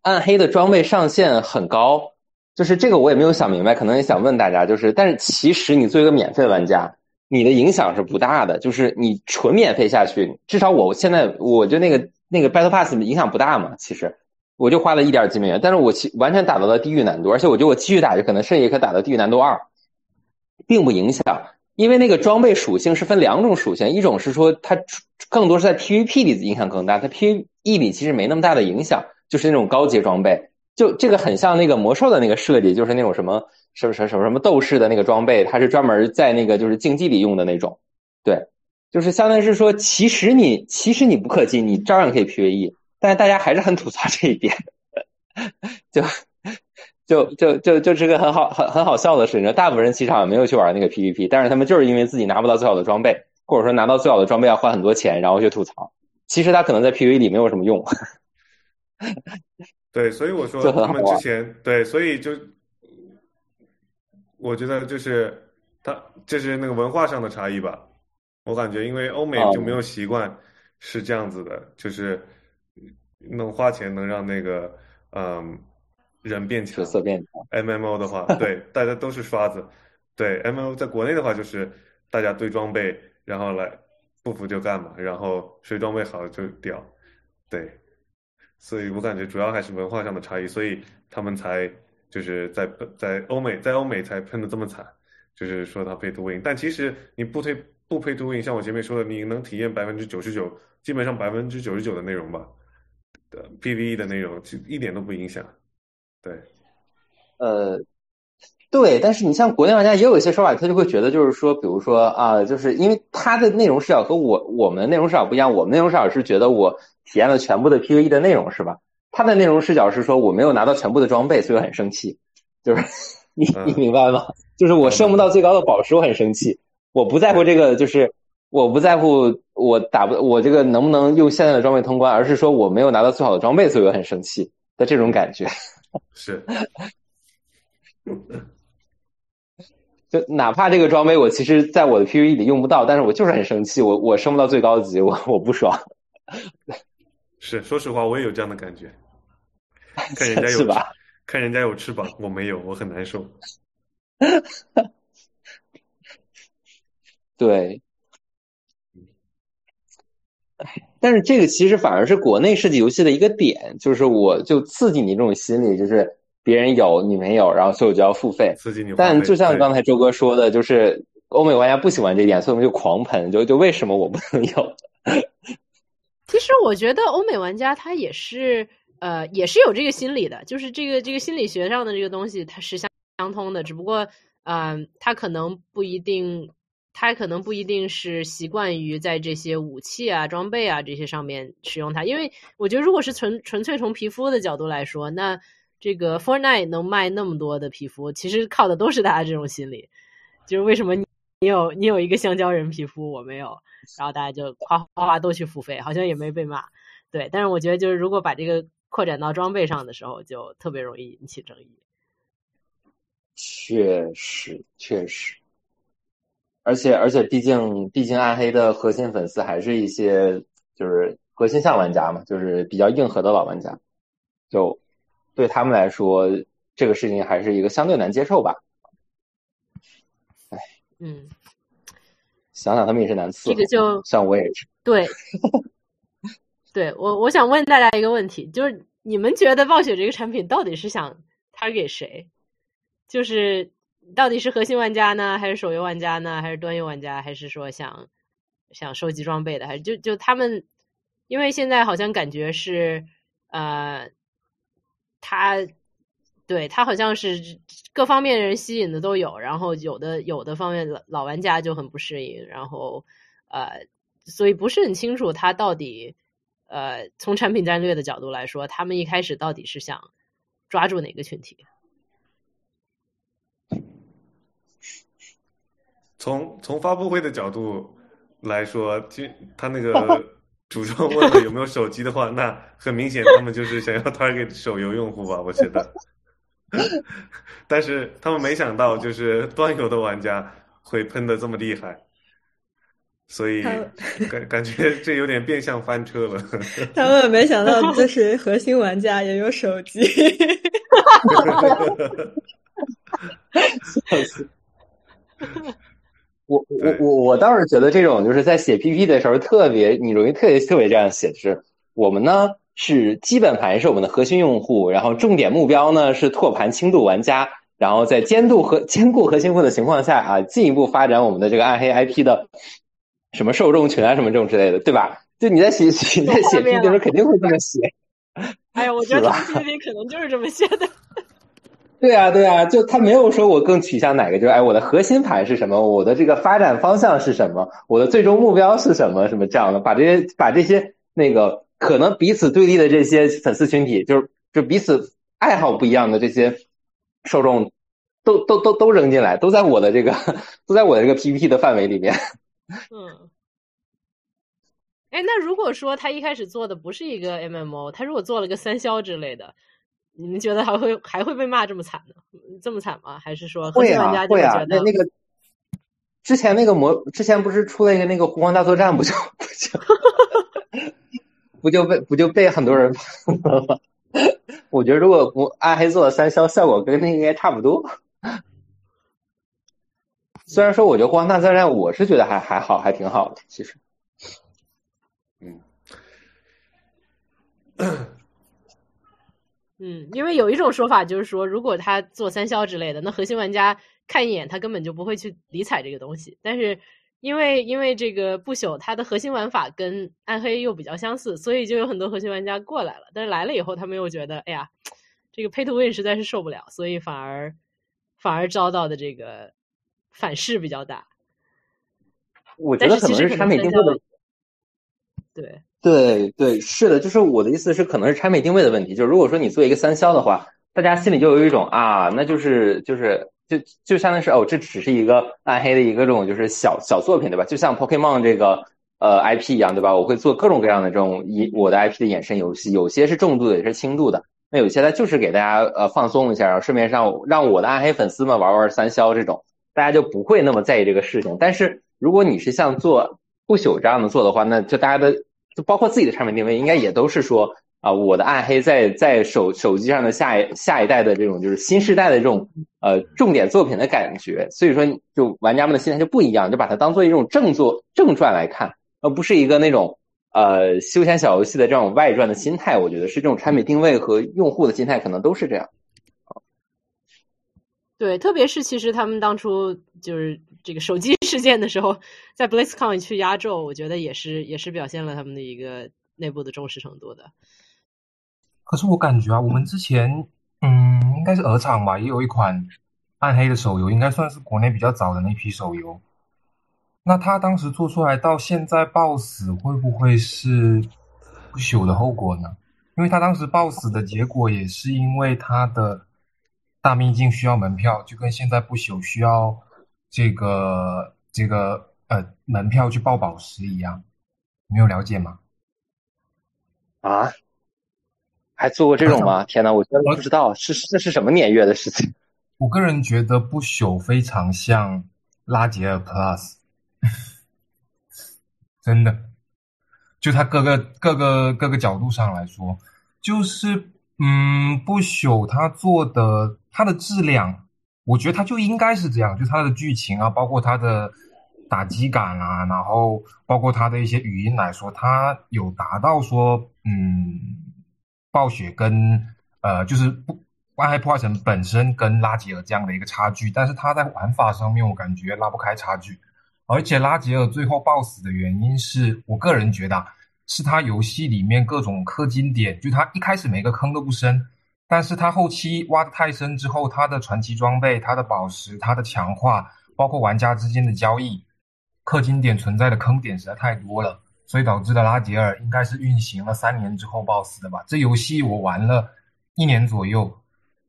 暗黑的装备上限很高，就是这个我也没有想明白，可能也想问大家，就是但是其实你作为一个免费玩家，你的影响是不大的，就是你纯免费下去，至少我现在我就那个那个 Battle Pass 影响不大嘛，其实我就花了一点几美元，但是我其完全打到了地狱难度，而且我觉得我继续打就可能甚至也可打到地狱难度二，并不影响。因为那个装备属性是分两种属性，一种是说它更多是在 PVP 里影响更大，它 PVE 里其实没那么大的影响，就是那种高阶装备。就这个很像那个魔兽的那个设计，就是那种什么什么什么什么什么斗士的那个装备，它是专门在那个就是竞技里用的那种。对，就是相当于是说，其实你其实你不氪金，你照样可以 PVE，但是大家还是很吐槽这一点，就。就就就就是个很好很很好笑的事情，大部分人其实没有去玩那个 PVP，但是他们就是因为自己拿不到最好的装备，或者说拿到最好的装备要花很多钱，然后去吐槽。其实他可能在 PVE 里没有什么用。对，所以我说 他们之前对，所以就我觉得就是他这是那个文化上的差异吧。我感觉因为欧美就没有习惯是这样子的，就是能花钱能让那个嗯。人变强，色变强。M M O 的话，对，大家都是刷子。对 M M O 在国内的话，就是大家堆装备，然后来不服就干嘛，然后谁装备好就屌。对，所以我感觉主要还是文化上的差异，所以他们才就是在在欧美在欧美才喷的这么惨，就是说他配图 win。但其实你不推不配图 win，像我前面说的，你能体验百分之九十九，基本上百分之九十九的内容吧，的 P V E 的内容，其一点都不影响。对，呃，对，但是你像国内玩家也有一些说法，他就会觉得就是说，比如说啊，就是因为他的内容视角和我我们的内容视角不一样，我们内容视角是觉得我体验了全部的 PVE 的内容是吧？他的内容视角是说我没有拿到全部的装备，所以我很生气。就是你你明白吗？就是我升不到最高的宝石，我很生气。我不在乎这个，就是我不在乎我打不我这个能不能用现在的装备通关，而是说我没有拿到最好的装备，所以我很生气的这种感觉。是。就哪怕这个装备我其实在我的 PVE 里用不到，但是我就是很生气，我我升不到最高级，我我不爽。是，说实话，我也有这样的感觉。看人家有是吧？看人家有翅膀，我没有，我很难受。对。但是这个其实反而是国内设计游戏的一个点，就是我就刺激你这种心理，就是。别人有你没有，然后所以我就要付费。刺激你但就像刚才周哥说的，就是欧美玩家不喜欢这点，所以我们就狂喷，就就为什么我不能有？其实我觉得欧美玩家他也是呃也是有这个心理的，就是这个这个心理学上的这个东西它是相相通的，只不过嗯他可能不一定，他可能不一定是习惯于在这些武器啊装备啊这些上面使用它，因为我觉得如果是纯纯粹从皮肤的角度来说，那。这个 f o r n i t e 能卖那么多的皮肤，其实靠的都是大家这种心理，就是为什么你你有你有一个香蕉人皮肤，我没有，然后大家就夸夸夸都去付费，好像也没被骂，对。但是我觉得，就是如果把这个扩展到装备上的时候，就特别容易引起争议。确实，确实，而且而且，毕竟毕竟暗黑的核心粉丝还是一些就是核心向玩家嘛，就是比较硬核的老玩家，就。对他们来说，这个事情还是一个相对难接受吧。哎，嗯，想想他们也是难伺候。这个就像我也是。对，对我我想问大家一个问题，就是你们觉得暴雪这个产品到底是想他给谁？就是到底是核心玩家呢，还是手游玩家呢，还是端游玩家，还是说想想收集装备的，还是就就他们？因为现在好像感觉是呃。他对他好像是各方面人吸引的都有，然后有的有的方面老老玩家就很不适应，然后呃，所以不是很清楚他到底呃从产品战略的角度来说，他们一开始到底是想抓住哪个群体？从从发布会的角度来说，就他那个。主创问了有没有手机的话，那很明显他们就是想要 target 手游用户吧？我觉得，但是他们没想到就是端游的玩家会喷的这么厉害，所以感感觉这有点变相翻车了。他们没想到 就是核心玩家也有手机。我我我我倒是觉得这种就是在写 PPT 的时候特别，你容易特别特别这样写，就是我们呢是基本盘是我们的核心用户，然后重点目标呢是拓盘轻度玩家，然后在监督和兼顾核心户的情况下啊，进一步发展我们的这个暗黑 IP 的什么受众群啊什么这种之类的，对吧？就你在写你在写 PPT 的时候肯定会这么写。哎呀，我觉得 PP 可能就是这么写的。对啊，对啊，就他没有说我更取向哪个，就是哎，我的核心盘是什么，我的这个发展方向是什么，我的最终目标是什么，什么这样的，把这些把这些那个可能彼此对立的这些粉丝群体，就是就彼此爱好不一样的这些受众，都都都都扔进来，都在我的这个 都在我的这个 PPT 的范围里面。嗯，哎，那如果说他一开始做的不是一个 MMO，他如果做了个三消之类的。你们觉得还会还会被骂这么惨呢？这么惨吗？还是说核心玩家就会觉得那那个之前那个模之前不是出了一个那个湖光大作战，不就不就 不就被不就被很多人骂了吗？我觉得如果不暗黑做的三消，效果跟那应该差不多。虽然说我觉得湖光大作战，我是觉得还还好，还挺好的，其实。嗯。嗯，因为有一种说法就是说，如果他做三消之类的，那核心玩家看一眼，他根本就不会去理睬这个东西。但是因为因为这个不朽，它的核心玩法跟暗黑又比较相似，所以就有很多核心玩家过来了。但是来了以后，他们又觉得，哎呀，这个 pay to win 实在是受不了，所以反而反而遭到的这个反噬比较大。我觉得可能是产品定位的，对对对，是的，就是我的意思是，可能是产品定位的问题。就是如果说你做一个三消的话，大家心里就有一种啊，那就是就是就就相当于是哦，这只是一个暗黑的一个这种就是小小作品，对吧？就像 Pokemon 这个呃 IP 一样，对吧？我会做各种各样的这种以我的 IP 的衍生游戏，有些是重度的，也是轻度的。那有些呢，就是给大家呃放松一下，然后顺便让让我的暗黑粉丝们玩玩三消这种，大家就不会那么在意这个事情。但是如果你是像做不朽这样的做的话，那就大家的就包括自己的产品定位，应该也都是说啊，我的暗黑在在手手机上的下一下一代的这种就是新时代的这种呃重点作品的感觉。所以说，就玩家们的心态就不一样，就把它当做一种正作正传来看，而不是一个那种。呃，休闲小游戏的这种外传的心态，我觉得是这种产品定位和用户的心态，可能都是这样。对，特别是其实他们当初就是这个手机 事件的时候，在 BlizzCon 去压轴，我觉得也是也是表现了他们的一个内部的重视程度的。可是我感觉啊，我们之前嗯，应该是鹅厂吧，也有一款暗黑的手游，应该算是国内比较早的那批手游。那他当时做出来到现在爆死，会不会是不朽的后果呢？因为他当时爆死的结果也是因为他的大秘境需要门票，就跟现在不朽需要这个这个呃门票去爆宝石一样，你有了解吗？啊？还做过这种吗？天哪，我真的不知道是这是什么年月的事情。我个人觉得不朽非常像拉杰尔 Plus。真的，就他各个各个各个角度上来说，就是嗯，不朽他做的它的质量，我觉得它就应该是这样，就它的剧情啊，包括它的打击感啊，然后包括它的一些语音来说，它有达到说嗯，暴雪跟呃，就是不暗黑破坏神本身跟拉杰尔这样的一个差距，但是它在玩法上面，我感觉拉不开差距。而且拉杰尔最后暴死的原因是我个人觉得，是他游戏里面各种氪金点，就他一开始每个坑都不深，但是他后期挖的太深之后，他的传奇装备、他的宝石、他的强化，包括玩家之间的交易，氪金点存在的坑点实在太多了，所以导致的拉杰尔应该是运行了三年之后暴死的吧？这游戏我玩了一年左右。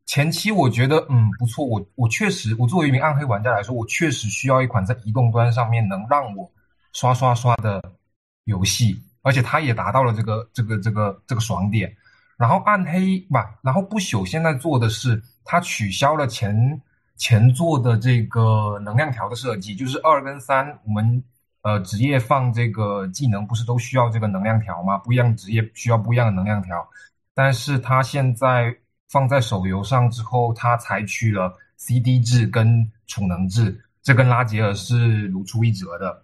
前期我觉得嗯不错，我我确实，我作为一名暗黑玩家来说，我确实需要一款在移动端上面能让我刷刷刷的游戏，而且它也达到了这个这个这个这个爽点。然后暗黑吧，然后不朽现在做的是，它取消了前前作的这个能量条的设计，就是二跟三，我们呃职业放这个技能不是都需要这个能量条吗？不一样职业需要不一样的能量条，但是它现在。放在手游上之后，它采取了 CD 制跟储能制，这跟拉杰尔是如出一辙的。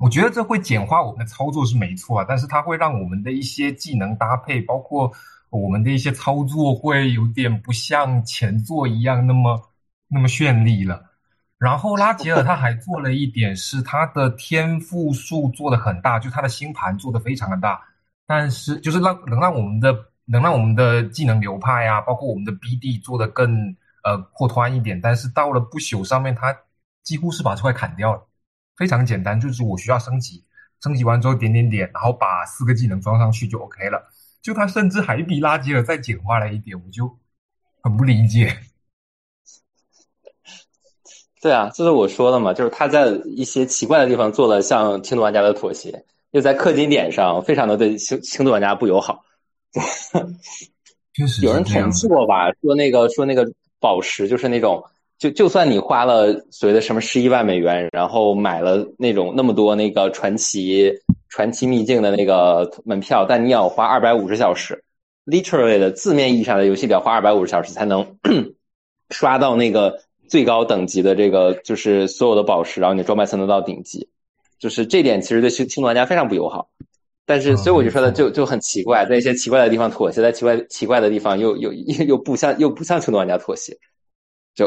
我觉得这会简化我们的操作是没错啊，但是它会让我们的一些技能搭配，包括我们的一些操作，会有点不像前作一样那么那么绚丽了。然后拉杰尔他还做了一点，是他的天赋数做的很大，就他的星盘做的非常的大，但是就是让能让我们的。能让我们的技能流派啊，包括我们的 BD 做的更呃扩宽一点，但是到了不朽上面，他几乎是把这块砍掉了。非常简单，就是我需要升级，升级完之后点点点，然后把四个技能装上去就 OK 了。就它甚至还比拉吉尔再简化了一点，我就很不理解。对啊，这是我说的嘛，就是他在一些奇怪的地方做了向轻度玩家的妥协，又在氪金点上非常的对轻轻度玩家不友好。有人统计过吧？说那个说那个宝石就是那种，就就算你花了所谓的什么十一万美元，然后买了那种那么多那个传奇传奇秘境的那个门票，但你要花二百五十小时，literally 的字面意义上的游戏得要花二百五十小时才能 刷到那个最高等级的这个就是所有的宝石，然后你装扮才能到顶级，就是这点其实对轻轻度玩家非常不友好。但是，所以我就说的就就很奇怪，在一些奇怪的地方妥协，在奇怪奇怪的地方又又又不向又不向轻度玩家妥协。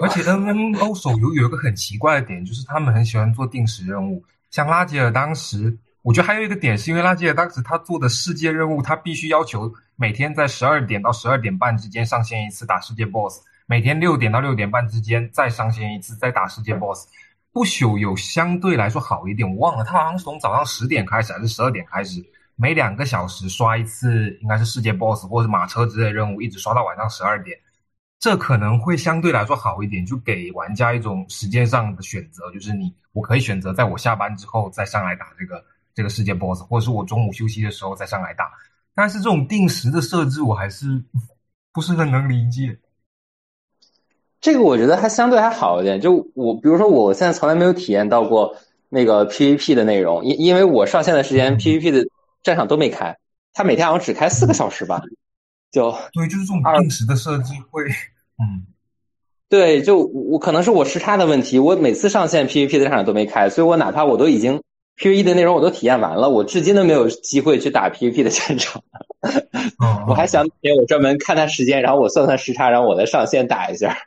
而且 N N O 手游有一个很奇怪的点，就是他们很喜欢做定时任务。像拉吉尔当时，我觉得还有一个点，是因为拉吉尔当时他做的世界任务，他必须要求每天在十二点到十二点半之间上线一次打世界 BOSS。每天六点到六点半之间再上线一次，再打世界 BOSS。不朽有相对来说好一点，我忘了，他好像是从早上十点开始还是十二点开始，每两个小时刷一次，应该是世界 BOSS 或者马车之类任务，一直刷到晚上十二点。这可能会相对来说好一点，就给玩家一种时间上的选择，就是你我可以选择在我下班之后再上来打这个这个世界 BOSS，或者是我中午休息的时候再上来打。但是这种定时的设置，我还是不是很能理解。这个我觉得还相对还好一点。就我，比如说，我现在从来没有体验到过那个 PVP 的内容，因因为我上线的时间 PVP 的战场都没开，他每天好像只开四个小时吧。就对，就是这种定时的设置会，嗯，对，就我可能是我时差的问题，我每次上线 PVP 的战场都没开，所以我哪怕我都已经 PVE 的内容我都体验完了，我至今都没有机会去打 PVP 的战场。我还想给我专门看他时间，然后我算算时差，然后我再上线打一下。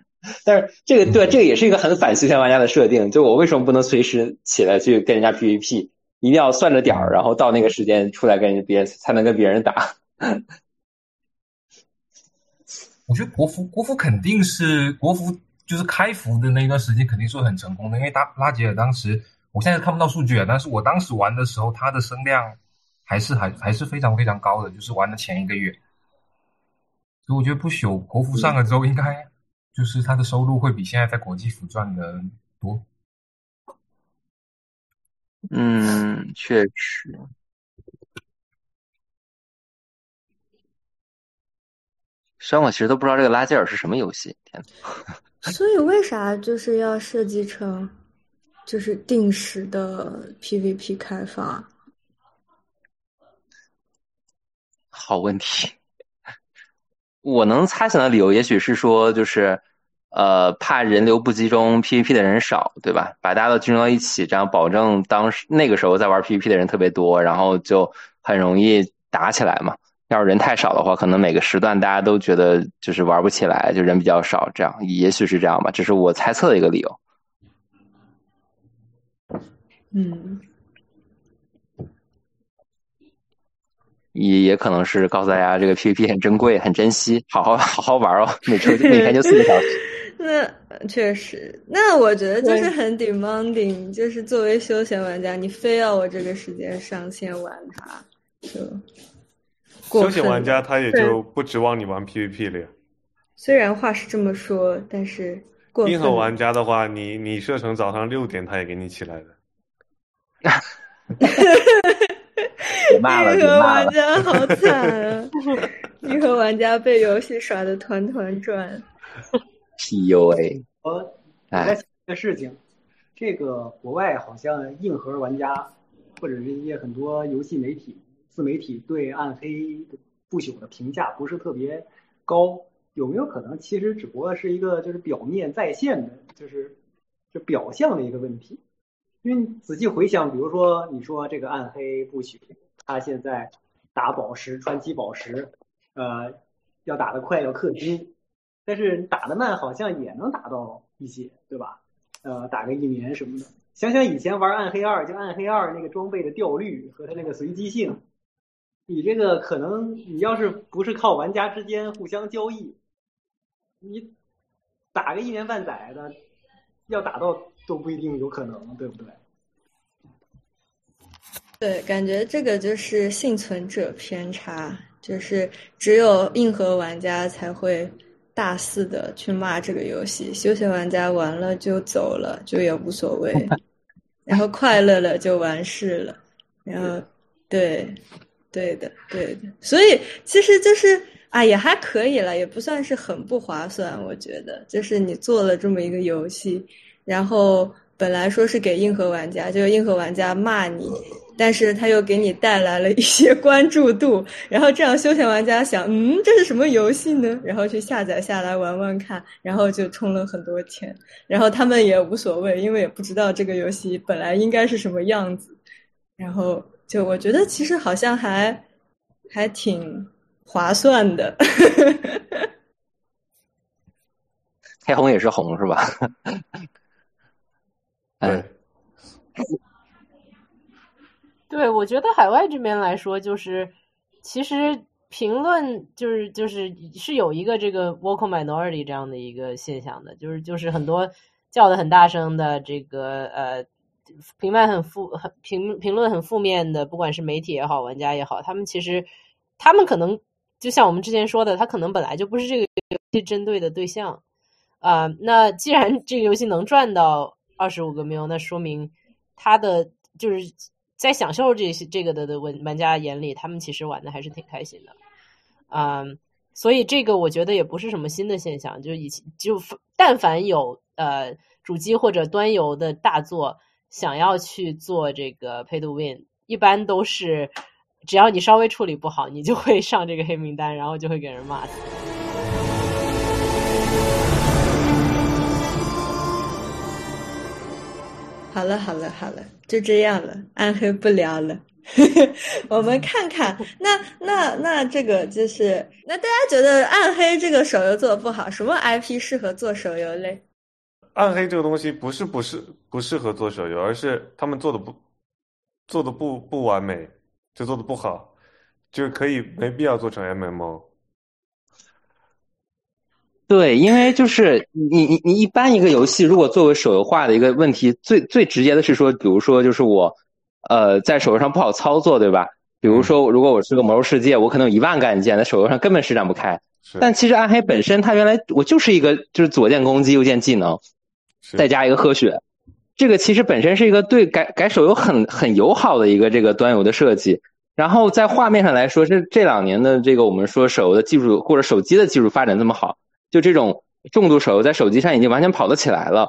但是这个对这个也是一个很反休闲玩家的设定，就我为什么不能随时起来去跟人家 PVP？一定要算着点儿，然后到那个时间出来跟别人才能跟别人打。我觉得国服国服肯定是国服，就是开服的那一段时间肯定是很成功的，因为拉拉杰尔当时，我现在看不到数据啊，但是我当时玩的时候，他的声量还是还还是非常非常高的，就是玩的前一个月。所以我觉得不朽国服上了之后，应该。就是他的收入会比现在在国际服赚的多。嗯，确实。虽然我其实都不知道这个拉吉尔是什么游戏，天呐。所以为啥就是要设计成就是定时的 PVP 开发？好问题。我能猜想的理由，也许是说，就是，呃，怕人流不集中，PVP 的人少，对吧？把大家都集中到一起，这样保证当时那个时候在玩 PVP 的人特别多，然后就很容易打起来嘛。要是人太少的话，可能每个时段大家都觉得就是玩不起来，就人比较少，这样也许是这样吧，这是我猜测的一个理由。嗯。也也可能是告诉大家，这个 PVP 很珍贵，很珍惜，好好好好玩哦。每周每天就四个小时。那确实，那我觉得就是很 demanding，就是作为休闲玩家，你非要我这个时间上线玩它，就休闲玩家他也就不指望你玩 PVP 了呀。虽然话是这么说，但是硬核玩家的话，你你设成早上六点，他也给你起来的。别骂了，别骂了！玩家好惨啊！硬核玩家被游戏耍的团团转。PUA。我在想一个事情，这个国外好像硬核玩家或者是一些很多游戏媒体、自媒体对暗黑不朽的评价不是特别高，有没有可能其实只不过是一个就是表面在线的，就是就表象的一个问题？因为仔细回想，比如说你说这个暗黑不朽。他现在打宝石、传奇宝石，呃，要打得快要氪金，但是打得慢好像也能打到一些，对吧？呃，打个一年什么的。想想以前玩暗黑二，就暗黑二那个装备的掉率和它那个随机性，你这个可能你要是不是靠玩家之间互相交易，你打个一年半载的，要打到都不一定有可能，对不对？对，感觉这个就是幸存者偏差，就是只有硬核玩家才会大肆的去骂这个游戏，休闲玩家玩了就走了，就也无所谓，然后快乐了就完事了，然后对，对的，对的，所以其实就是啊，也还可以了，也不算是很不划算，我觉得，就是你做了这么一个游戏，然后本来说是给硬核玩家，就硬核玩家骂你。但是他又给你带来了一些 关注度，然后这样休闲玩家想，嗯，这是什么游戏呢？然后去下载下来玩玩看，然后就充了很多钱，然后他们也无所谓，因为也不知道这个游戏本来应该是什么样子，然后就我觉得其实好像还还挺划算的。黑红也是红是吧？嗯。对，我觉得海外这边来说，就是其实评论就是就是是有一个这个 vocal minority 这样的一个现象的，就是就是很多叫的很大声的这个呃评判很负很评评论很负面的，不管是媒体也好，玩家也好，他们其实他们可能就像我们之前说的，他可能本来就不是这个游戏针对的对象。啊、那既然这个游戏能赚到二十五个 ml 那说明他的就是在享受这些这个的的玩玩家眼里，他们其实玩的还是挺开心的，嗯，所以这个我觉得也不是什么新的现象，就以前就但凡有呃主机或者端游的大作想要去做这个 pay to win，一般都是只要你稍微处理不好，你就会上这个黑名单，然后就会给人骂死。好了，好了，好了，就这样了，暗黑不聊了。我们看看，那那那这个就是，那大家觉得暗黑这个手游做的不好，什么 IP 适合做手游嘞？暗黑这个东西不是不适不适合做手游，而是他们做的不做的不不完美，就做的不好，就可以没必要做成 MMO。对，因为就是你你你一般一个游戏如果作为手游化的一个问题，最最直接的是说，比如说就是我，呃，在手游上不好操作，对吧？比如说，如果我是个魔兽世界，我可能有一万个按键，在手游上根本施展不开。是，但其实暗黑本身它原来我就是一个就是左键攻击，右键技能，是再加一个喝血，这个其实本身是一个对改改手游很很友好的一个这个端游的设计。然后在画面上来说，这这两年的这个我们说手游的技术或者手机的技术发展这么好，就这种重度手游在手机上已经完全跑得起来了。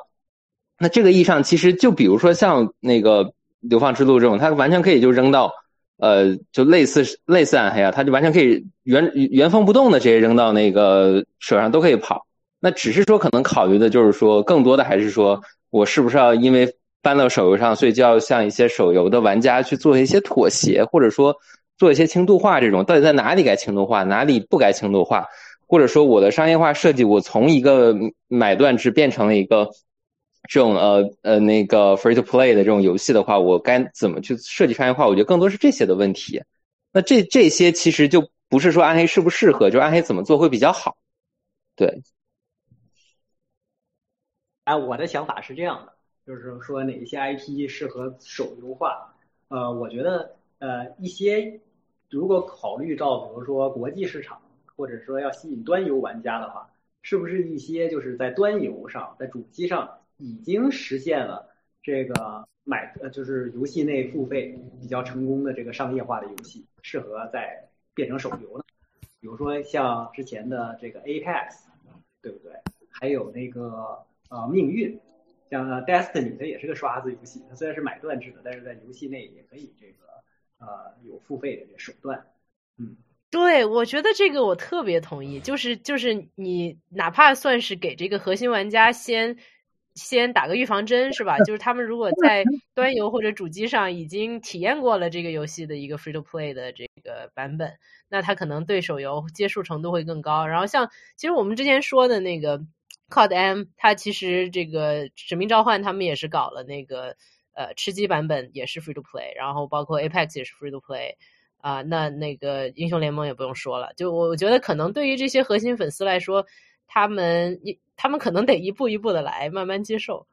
那这个意义上，其实就比如说像那个《流放之路》这种，它完全可以就扔到呃，就类似类似暗黑啊，它就完全可以原原封不动的直接扔到那个手上都可以跑。那只是说可能考虑的就是说，更多的还是说我是不是要因为搬到手游上，所以就要向一些手游的玩家去做一些妥协，或者说做一些轻度化这种，到底在哪里该轻度化，哪里不该轻度化，或者说我的商业化设计，我从一个买断制变成了一个这种呃呃那个 free to play 的这种游戏的话，我该怎么去设计商业化？我觉得更多是这些的问题。那这这些其实就不是说暗黑适不适合，就暗黑怎么做会比较好。对，哎，我的想法是这样的，就是说哪一些 IP 适合手游化？呃，我觉得呃一些如果考虑到比如说国际市场，或者说要吸引端游玩家的话，是不是一些就是在端游上，在主机上已经实现了这个买呃就是游戏内付费比较成功的这个商业化的游戏，适合再变成手游呢？比如说像之前的这个 Apex，对不对？还有那个呃命运，像 Destiny 它也是个刷子游戏，它虽然是买断制的，但是在游戏内也可以这个呃有付费的这手段。嗯，对，我觉得这个我特别同意，就是就是你哪怕算是给这个核心玩家先先打个预防针是吧？就是他们如果在端游或者主机上已经体验过了这个游戏的一个 free to play 的这个版本，那他可能对手游接触程度会更高。然后像其实我们之前说的那个 COD M，它其实这个使命召唤他们也是搞了那个呃吃鸡版本也是 free to play，然后包括 Apex 也是 free to play。啊、那那个英雄联盟也不用说了，就我我觉得可能对于这些核心粉丝来说，他们一他们可能得一步一步的来，慢慢接受。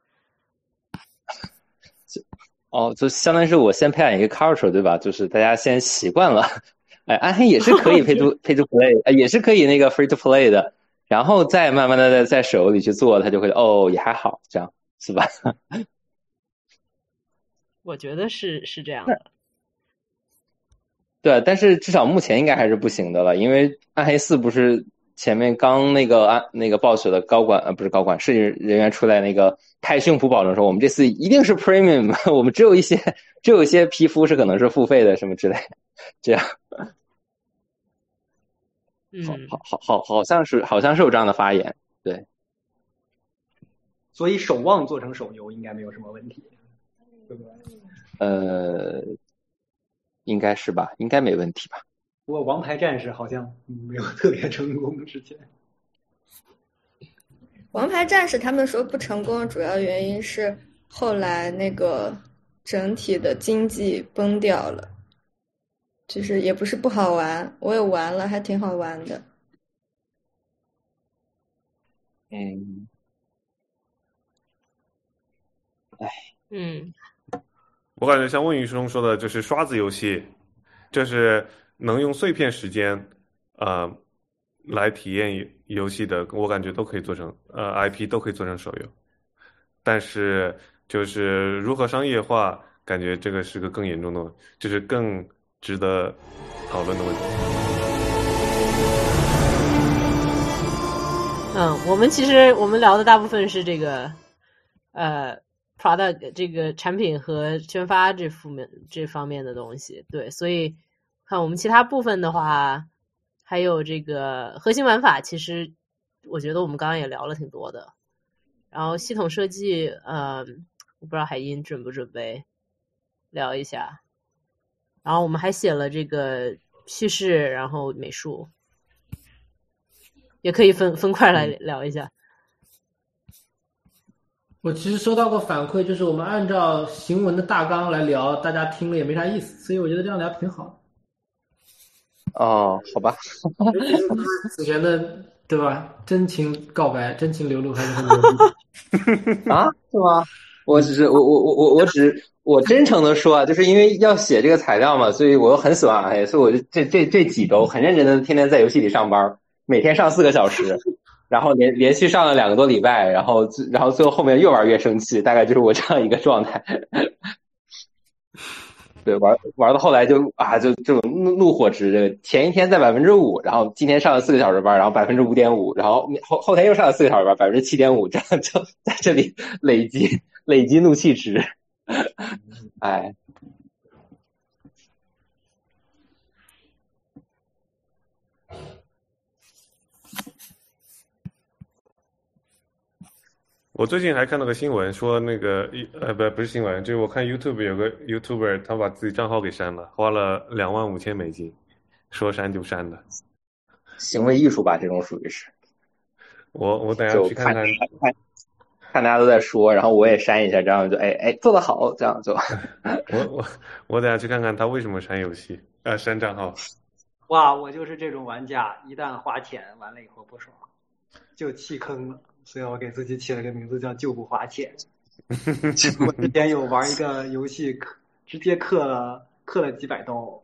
哦，就相当于是我先培养一个 culture，对吧？就是大家先习惯了，哎，暗黑也是可以 pay to pay to play，呃也是可以那个 free to play 的，然后再慢慢的在在手里去做，他就会哦也还好，这样是吧？我觉得是是这样的。对，但是至少目前应该还是不行的了，因为暗黑四不是前面刚那个暗那个暴雪的高管呃不是高管设计人员出来那个拍胸脯保证说我们这次一定是 premium，我们只有一些只有一些皮肤是可能是付费的什么之类的，这样嗯，好好好好像是好像是有这样的发言，对，所以守望做成手游应该没有什么问题，对不对？呃，应该是吧，应该没问题吧。不过王牌战士好像没有特别成功，之前。王牌战士他们说不成功的主要原因是后来那个整体的经济崩掉了。就是也不是不好玩，我也玩了，还挺好玩的。嗯，嗯，我感觉像问鱼兄说的，就是刷子游戏，就是能用碎片时间，呃，来体验游戏的，我感觉都可以做成，呃，IP 都可以做成手游。但是就是如何商业化，感觉这个是个更严重的，就是更值得讨论的问题。嗯，我们其实我们聊的大部分是这个，呃，product 这个产品和宣发这方面这方面的东西。对，所以看我们其他部分的话，还有这个核心玩法，其实我觉得我们刚刚也聊了挺多的。然后系统设计，呃，我不知道海英准不准备聊一下。然后我们还写了这个叙事，然后美术。也可以分分块来聊一下。我其实收到过反馈，就是我们按照行文的大纲来聊，大家听了也没啥意思，所以我觉得这样聊挺好。哦，好吧。此前的对吧？真情告白，真情流露还是很牛逼 啊？是吗？我只是我我我我我只我真诚的说啊，就是因为要写这个材料嘛，所以我又很喜欢暗黑，所以我就这这这几周很认真的天天在游戏里上班。每天上四个小时，然后连连续上了两个多礼拜，然后然后最后后面越玩越生气，大概就是我这样一个状态。对，玩玩到后来就啊，就这种怒怒火值，前一天在百分之五，然后今天上了四个小时班，然后百分之五点五，然后后后天又上了四个小时班，百分之七点五，这样就在这里累积累积怒气值。哎。我最近还看到个新闻，说那个一呃不不是新闻，就是我看 YouTube 有个 YouTuber 他把自己账号给删了，花了两万五千美金，说删就删的，行为艺术吧，这种属于是。我我等下去看看，看大家都在说，然后我也删一下，这样就哎哎做得好，这样就。我我我等下去看看他为什么删游戏呃删账号。哇，我就是这种玩家，一旦花钱完了以后不爽，就弃坑了。所以我给自己起了个名字叫“就不花钱”。我之前有玩一个游戏，氪直接氪了氪了几百刀，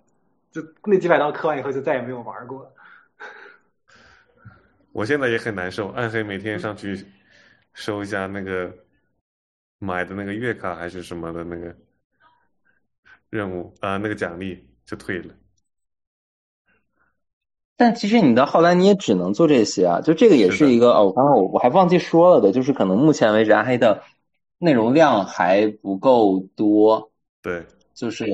就那几百刀氪完以后就再也没有玩过。我现在也很难受，暗黑每天上去收一下那个买的那个月卡还是什么的那个任务啊，那个奖励就退了。但其实你到后来你也只能做这些啊，就这个也是一个哦，我刚刚我我还忘记说了的，就是可能目前为止暗黑的内容量还不够多。对，就是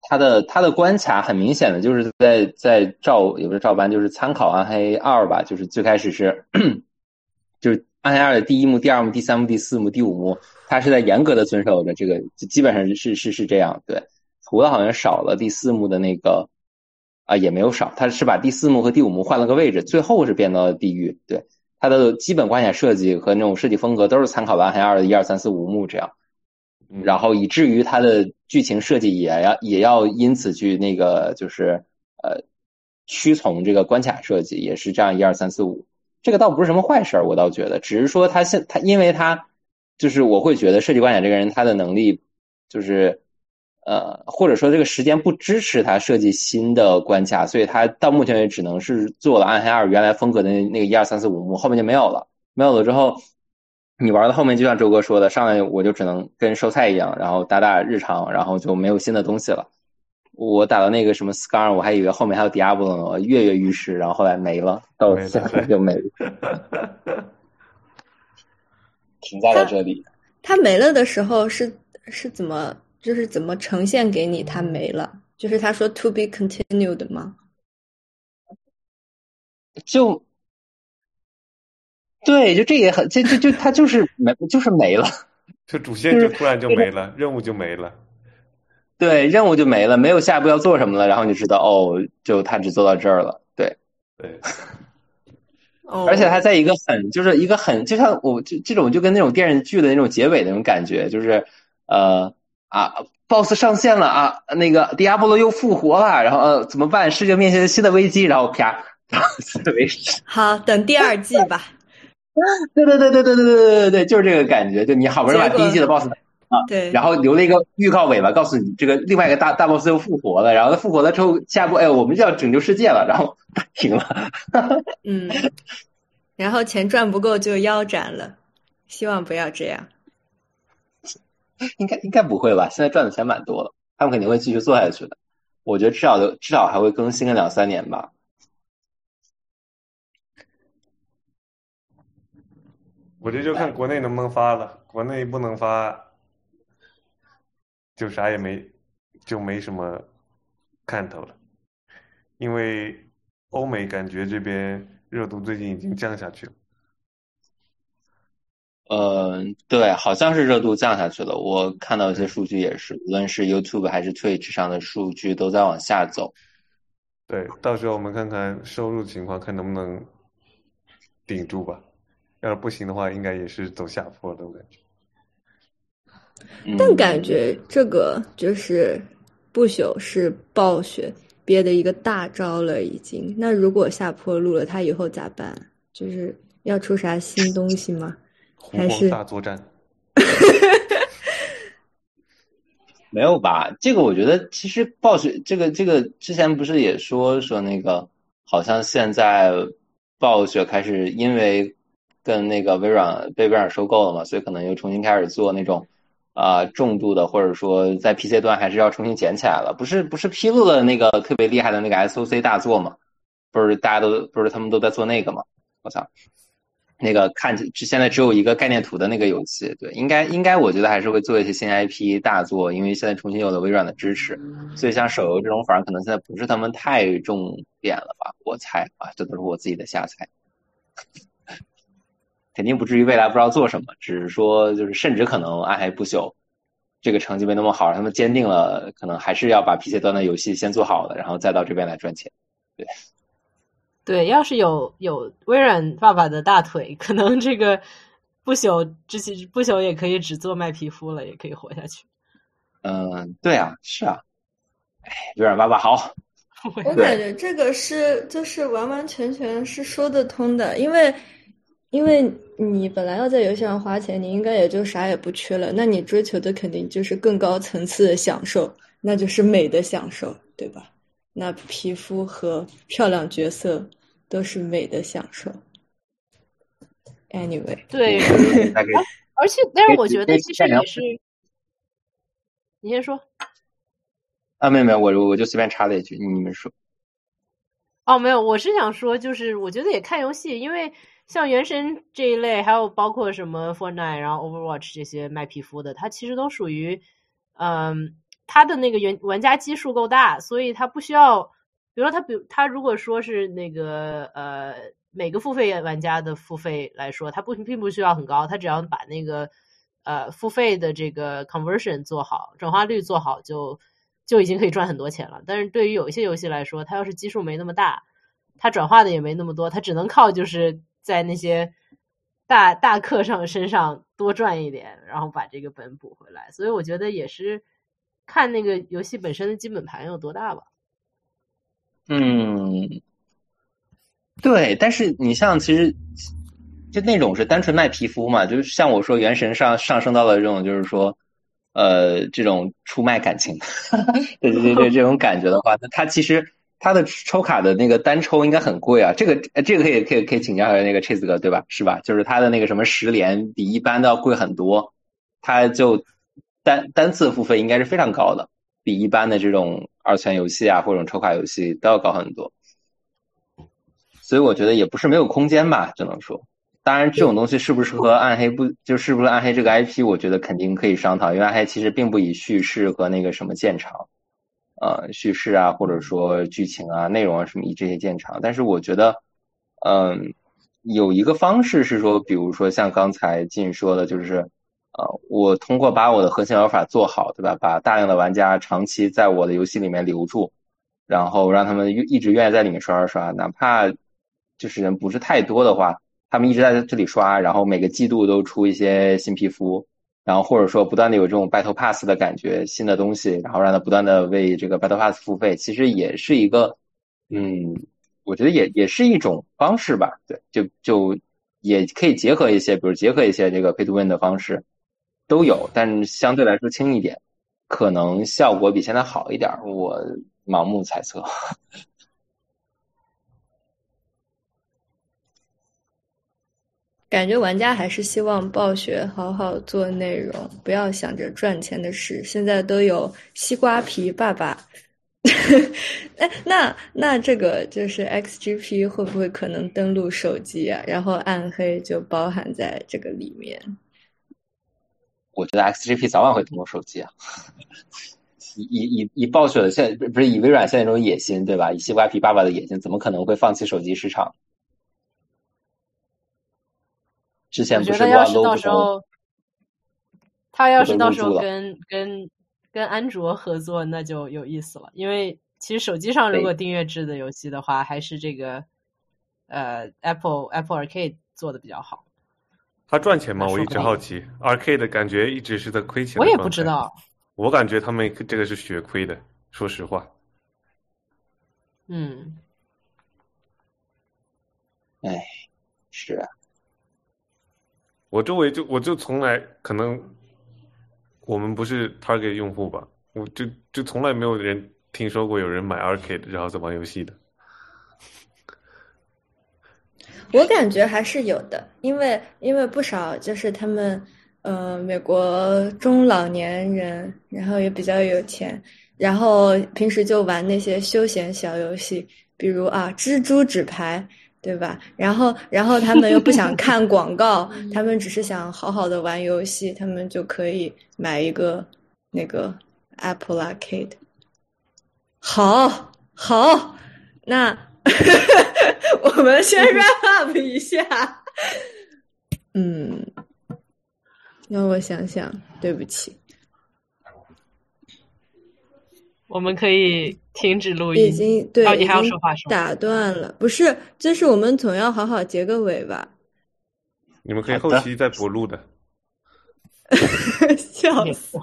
它的它的关卡很明显的就是在在照也不是照搬，就是参考暗黑二吧，就是最开始是 就是暗黑二的第一幕、第二幕、第三幕、第四幕、第五幕，它是在严格的遵守着这个，基本上是是是这样。对，除了好像少了第四幕的那个。啊，也没有少，他是把第四幕和第五幕换了个位置，最后是变到了地狱。对，它的基本关卡设计和那种设计风格都是参考《暗黑二》的一二三四五幕这样，然后以至于它的剧情设计也要也要因此去那个就是呃屈从这个关卡设计，也是这样一二三四五。这个倒不是什么坏事儿，我倒觉得，只是说他现他因为他就是我会觉得设计关卡这个人他的能力就是。呃，或者说这个时间不支持他设计新的关卡，所以他到目前为止只能是做了暗黑二原来风格的那那个一二三四五幕，后面就没有了。没有了之后，你玩到后面就像周哥说的，上来我就只能跟收菜一样，然后打打日常，然后就没有新的东西了。我打到那个什么 Scar，我还以为后面还有 Diablo 呢，跃跃欲试，然后后来没了，到现在就没了，停在了这里。他没了的时候是是怎么？就是怎么呈现给你？他没了，就是他说 “to be continued” 吗？就对，就这也很，这这就他就是没，就是没了，这主线就突然就没了，任务就没了。对，任务就没了，没有下一步要做什么了，然后你就知道哦，就他只做到这儿了。对，对。而且他在一个很，就是一个很，就像我这这种，就跟那种电视剧的那种结尾那种感觉，就是呃。啊，BOSS 上线了啊，那个迪亚波罗又复活了，然后呃怎么办？世界面临新的危机，然后啪，然后没事。好，等第二季吧。对对对对对对对对对对，就是这个感觉。就你好不容易把第一季的 BOSS 啊，对，然后留了一个预告尾巴，告诉你这个另外一个大大 BOSS 又复活了，然后他复活了之后，下一步哎，我们就要拯救世界了，然后停了。嗯，然后钱赚不够就腰斩了，希望不要这样。应该应该不会吧？现在赚的钱蛮多了，他们肯定会继续做下去的。我觉得至少至少还会更新个两三年吧。我这就看国内能不能发了，国内不能发，就啥也没，就没什么看头了。因为欧美感觉这边热度最近已经降下去了。嗯，对，好像是热度降下去了。我看到一些数据也是，无论是 YouTube 还是 Twitch 上的数据都在往下走。对，到时候我们看看收入情况，看能不能顶住吧。要是不行的话，应该也是走下坡的，我感觉。但感觉这个就是不朽是暴雪憋的一个大招了，已经。那如果下坡路了，他以后咋办？就是要出啥新东西吗？还是大作战？没有吧？这个我觉得其实暴雪这个这个之前不是也说说那个，好像现在暴雪开始因为跟那个微软被微软收购了嘛，所以可能又重新开始做那种啊重度的，或者说在 PC 端还是要重新捡起来了。不是不是披露了那个特别厉害的那个 SOC 大作吗？不是大家都不是他们都在做那个吗？我操！那个看只现在只有一个概念图的那个游戏，对，应该应该我觉得还是会做一些新 IP 大作，因为现在重新有了微软的支持，所以像手游这种反而可能现在不是他们太重点了吧？我猜啊，这都是我自己的瞎猜，肯定不至于未来不知道做什么，只是说就是甚至可能暗黑不朽这个成绩没那么好，他们坚定了可能还是要把 PC 端的游戏先做好了，然后再到这边来赚钱，对。对，要是有有微软爸爸的大腿，可能这个不朽之前不朽也可以只做卖皮肤了，也可以活下去。嗯，对啊，是啊，哎，微软爸爸好。我感觉这个是就是完完全全是说得通的，因为因为你本来要在游戏上花钱，你应该也就啥也不缺了，那你追求的肯定就是更高层次的享受，那就是美的享受，对吧？那皮肤和漂亮角色。都是美的享受。Anyway，对，而且，但是我觉得其实也是，你先说。啊，没有没有，我我就随便插了一句，你们说。哦，没有，我是想说，就是我觉得也看游戏，因为像原神这一类，还有包括什么 f o r n i t e 然后 Overwatch 这些卖皮肤的，它其实都属于，嗯，它的那个原玩家基数够大，所以它不需要。比如说它，比它如果说是那个呃，每个付费玩家的付费来说，它不并不需要很高，它只要把那个呃付费的这个 conversion 做好，转化率做好，就就已经可以赚很多钱了。但是对于有一些游戏来说，它要是基数没那么大，它转化的也没那么多，它只能靠就是在那些大大客上身上多赚一点，然后把这个本补回来。所以我觉得也是看那个游戏本身的基本盘有多大吧。嗯，对，但是你像其实就那种是单纯卖皮肤嘛，就是像我说，原神上上升到了这种，就是说，呃，这种出卖感情，对对对对，这种感觉的话，那它其实它的抽卡的那个单抽应该很贵啊，这个这个可以可以可以请教一下那个 Chase 哥对吧？是吧？就是它的那个什么十连比一般的要贵很多，它就单单次付费应该是非常高的。比一般的这种二次元游戏啊，或者抽卡游戏都要高很多，所以我觉得也不是没有空间吧，只能说，当然这种东西适不适合暗黑不就是不是暗黑这个 IP，我觉得肯定可以商讨，因为暗黑其实并不以叙事和那个什么见长，呃，叙事啊，或者说剧情啊、内容啊什么以这些见长，但是我觉得，嗯，有一个方式是说，比如说像刚才进说的，就是。啊，我通过把我的核心玩法做好，对吧？把大量的玩家长期在我的游戏里面留住，然后让他们一直愿意在里面刷刷刷，哪怕就是人不是太多的话，他们一直在这里刷，然后每个季度都出一些新皮肤，然后或者说不断的有这种 Battle Pass 的感觉，新的东西，然后让它不断的为这个 Battle Pass 付费，其实也是一个，嗯，我觉得也也是一种方式吧，对，就就也可以结合一些，比如结合一些这个 Pay to Win 的方式都有，但相对来说轻一点，可能效果比现在好一点，我盲目猜测。感觉玩家还是希望暴雪好好做内容，不要想着赚钱的事。现在都有西瓜皮爸爸，哎，那那这个就是 XGP 会不会可能登录手机啊？然后暗黑就包含在这个里面？我觉得 XGP 早晚会登陆手机啊！以以以以暴雪的现不是以微软现在这种野心，对吧？以西瓜皮爸爸的野心，怎么可能会放弃手机市场？之前不是要是到时候，他要是到时候跟跟跟安卓合作，那就有意思了。因为其实手机上如果订阅制的游戏的话，还是这个呃 Apple Apple Arcade 做的比较好。他赚钱吗？我一直好奇，Arcade 感觉一直是在亏钱。我也不知道。我感觉他们这个是血亏的，说实话。嗯。哎，是啊。我周围就我就从来可能，我们不是 Target 用户吧？我就就从来没有人听说过有人买 Arcade 然后在玩游戏的。我感觉还是有的，因为因为不少就是他们呃美国中老年人，然后也比较有钱，然后平时就玩那些休闲小游戏，比如啊蜘蛛纸牌。对吧？然后，然后他们又不想 看广告，他们只是想好好的玩游戏，他们就可以买一个那个 Apple Arcade。好，好，那 我们先 wrap up 一下。嗯，让我想想，对不起。我们可以停止录音。已经对，你还要说话？打断了，不是，就是我们总要好好结个尾吧。你们可以后期再补录的。笑死！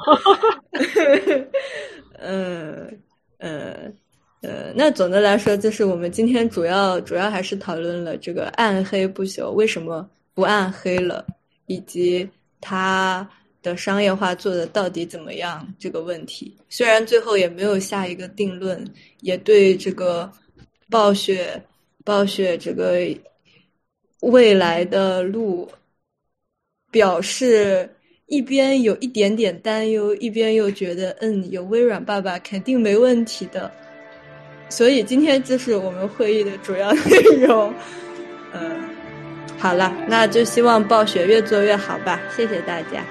嗯嗯呃，那总的来说，就是我们今天主要主要还是讨论了这个暗黑不朽为什么不暗黑了，以及它。的商业化做的到底怎么样这个问题，虽然最后也没有下一个定论，也对这个暴雪暴雪这个未来的路表示一边有一点点担忧，一边又觉得嗯，有微软爸爸肯定没问题的。所以今天这是我们会议的主要 内容。嗯，好了，那就希望暴雪越做越好吧，谢谢大家。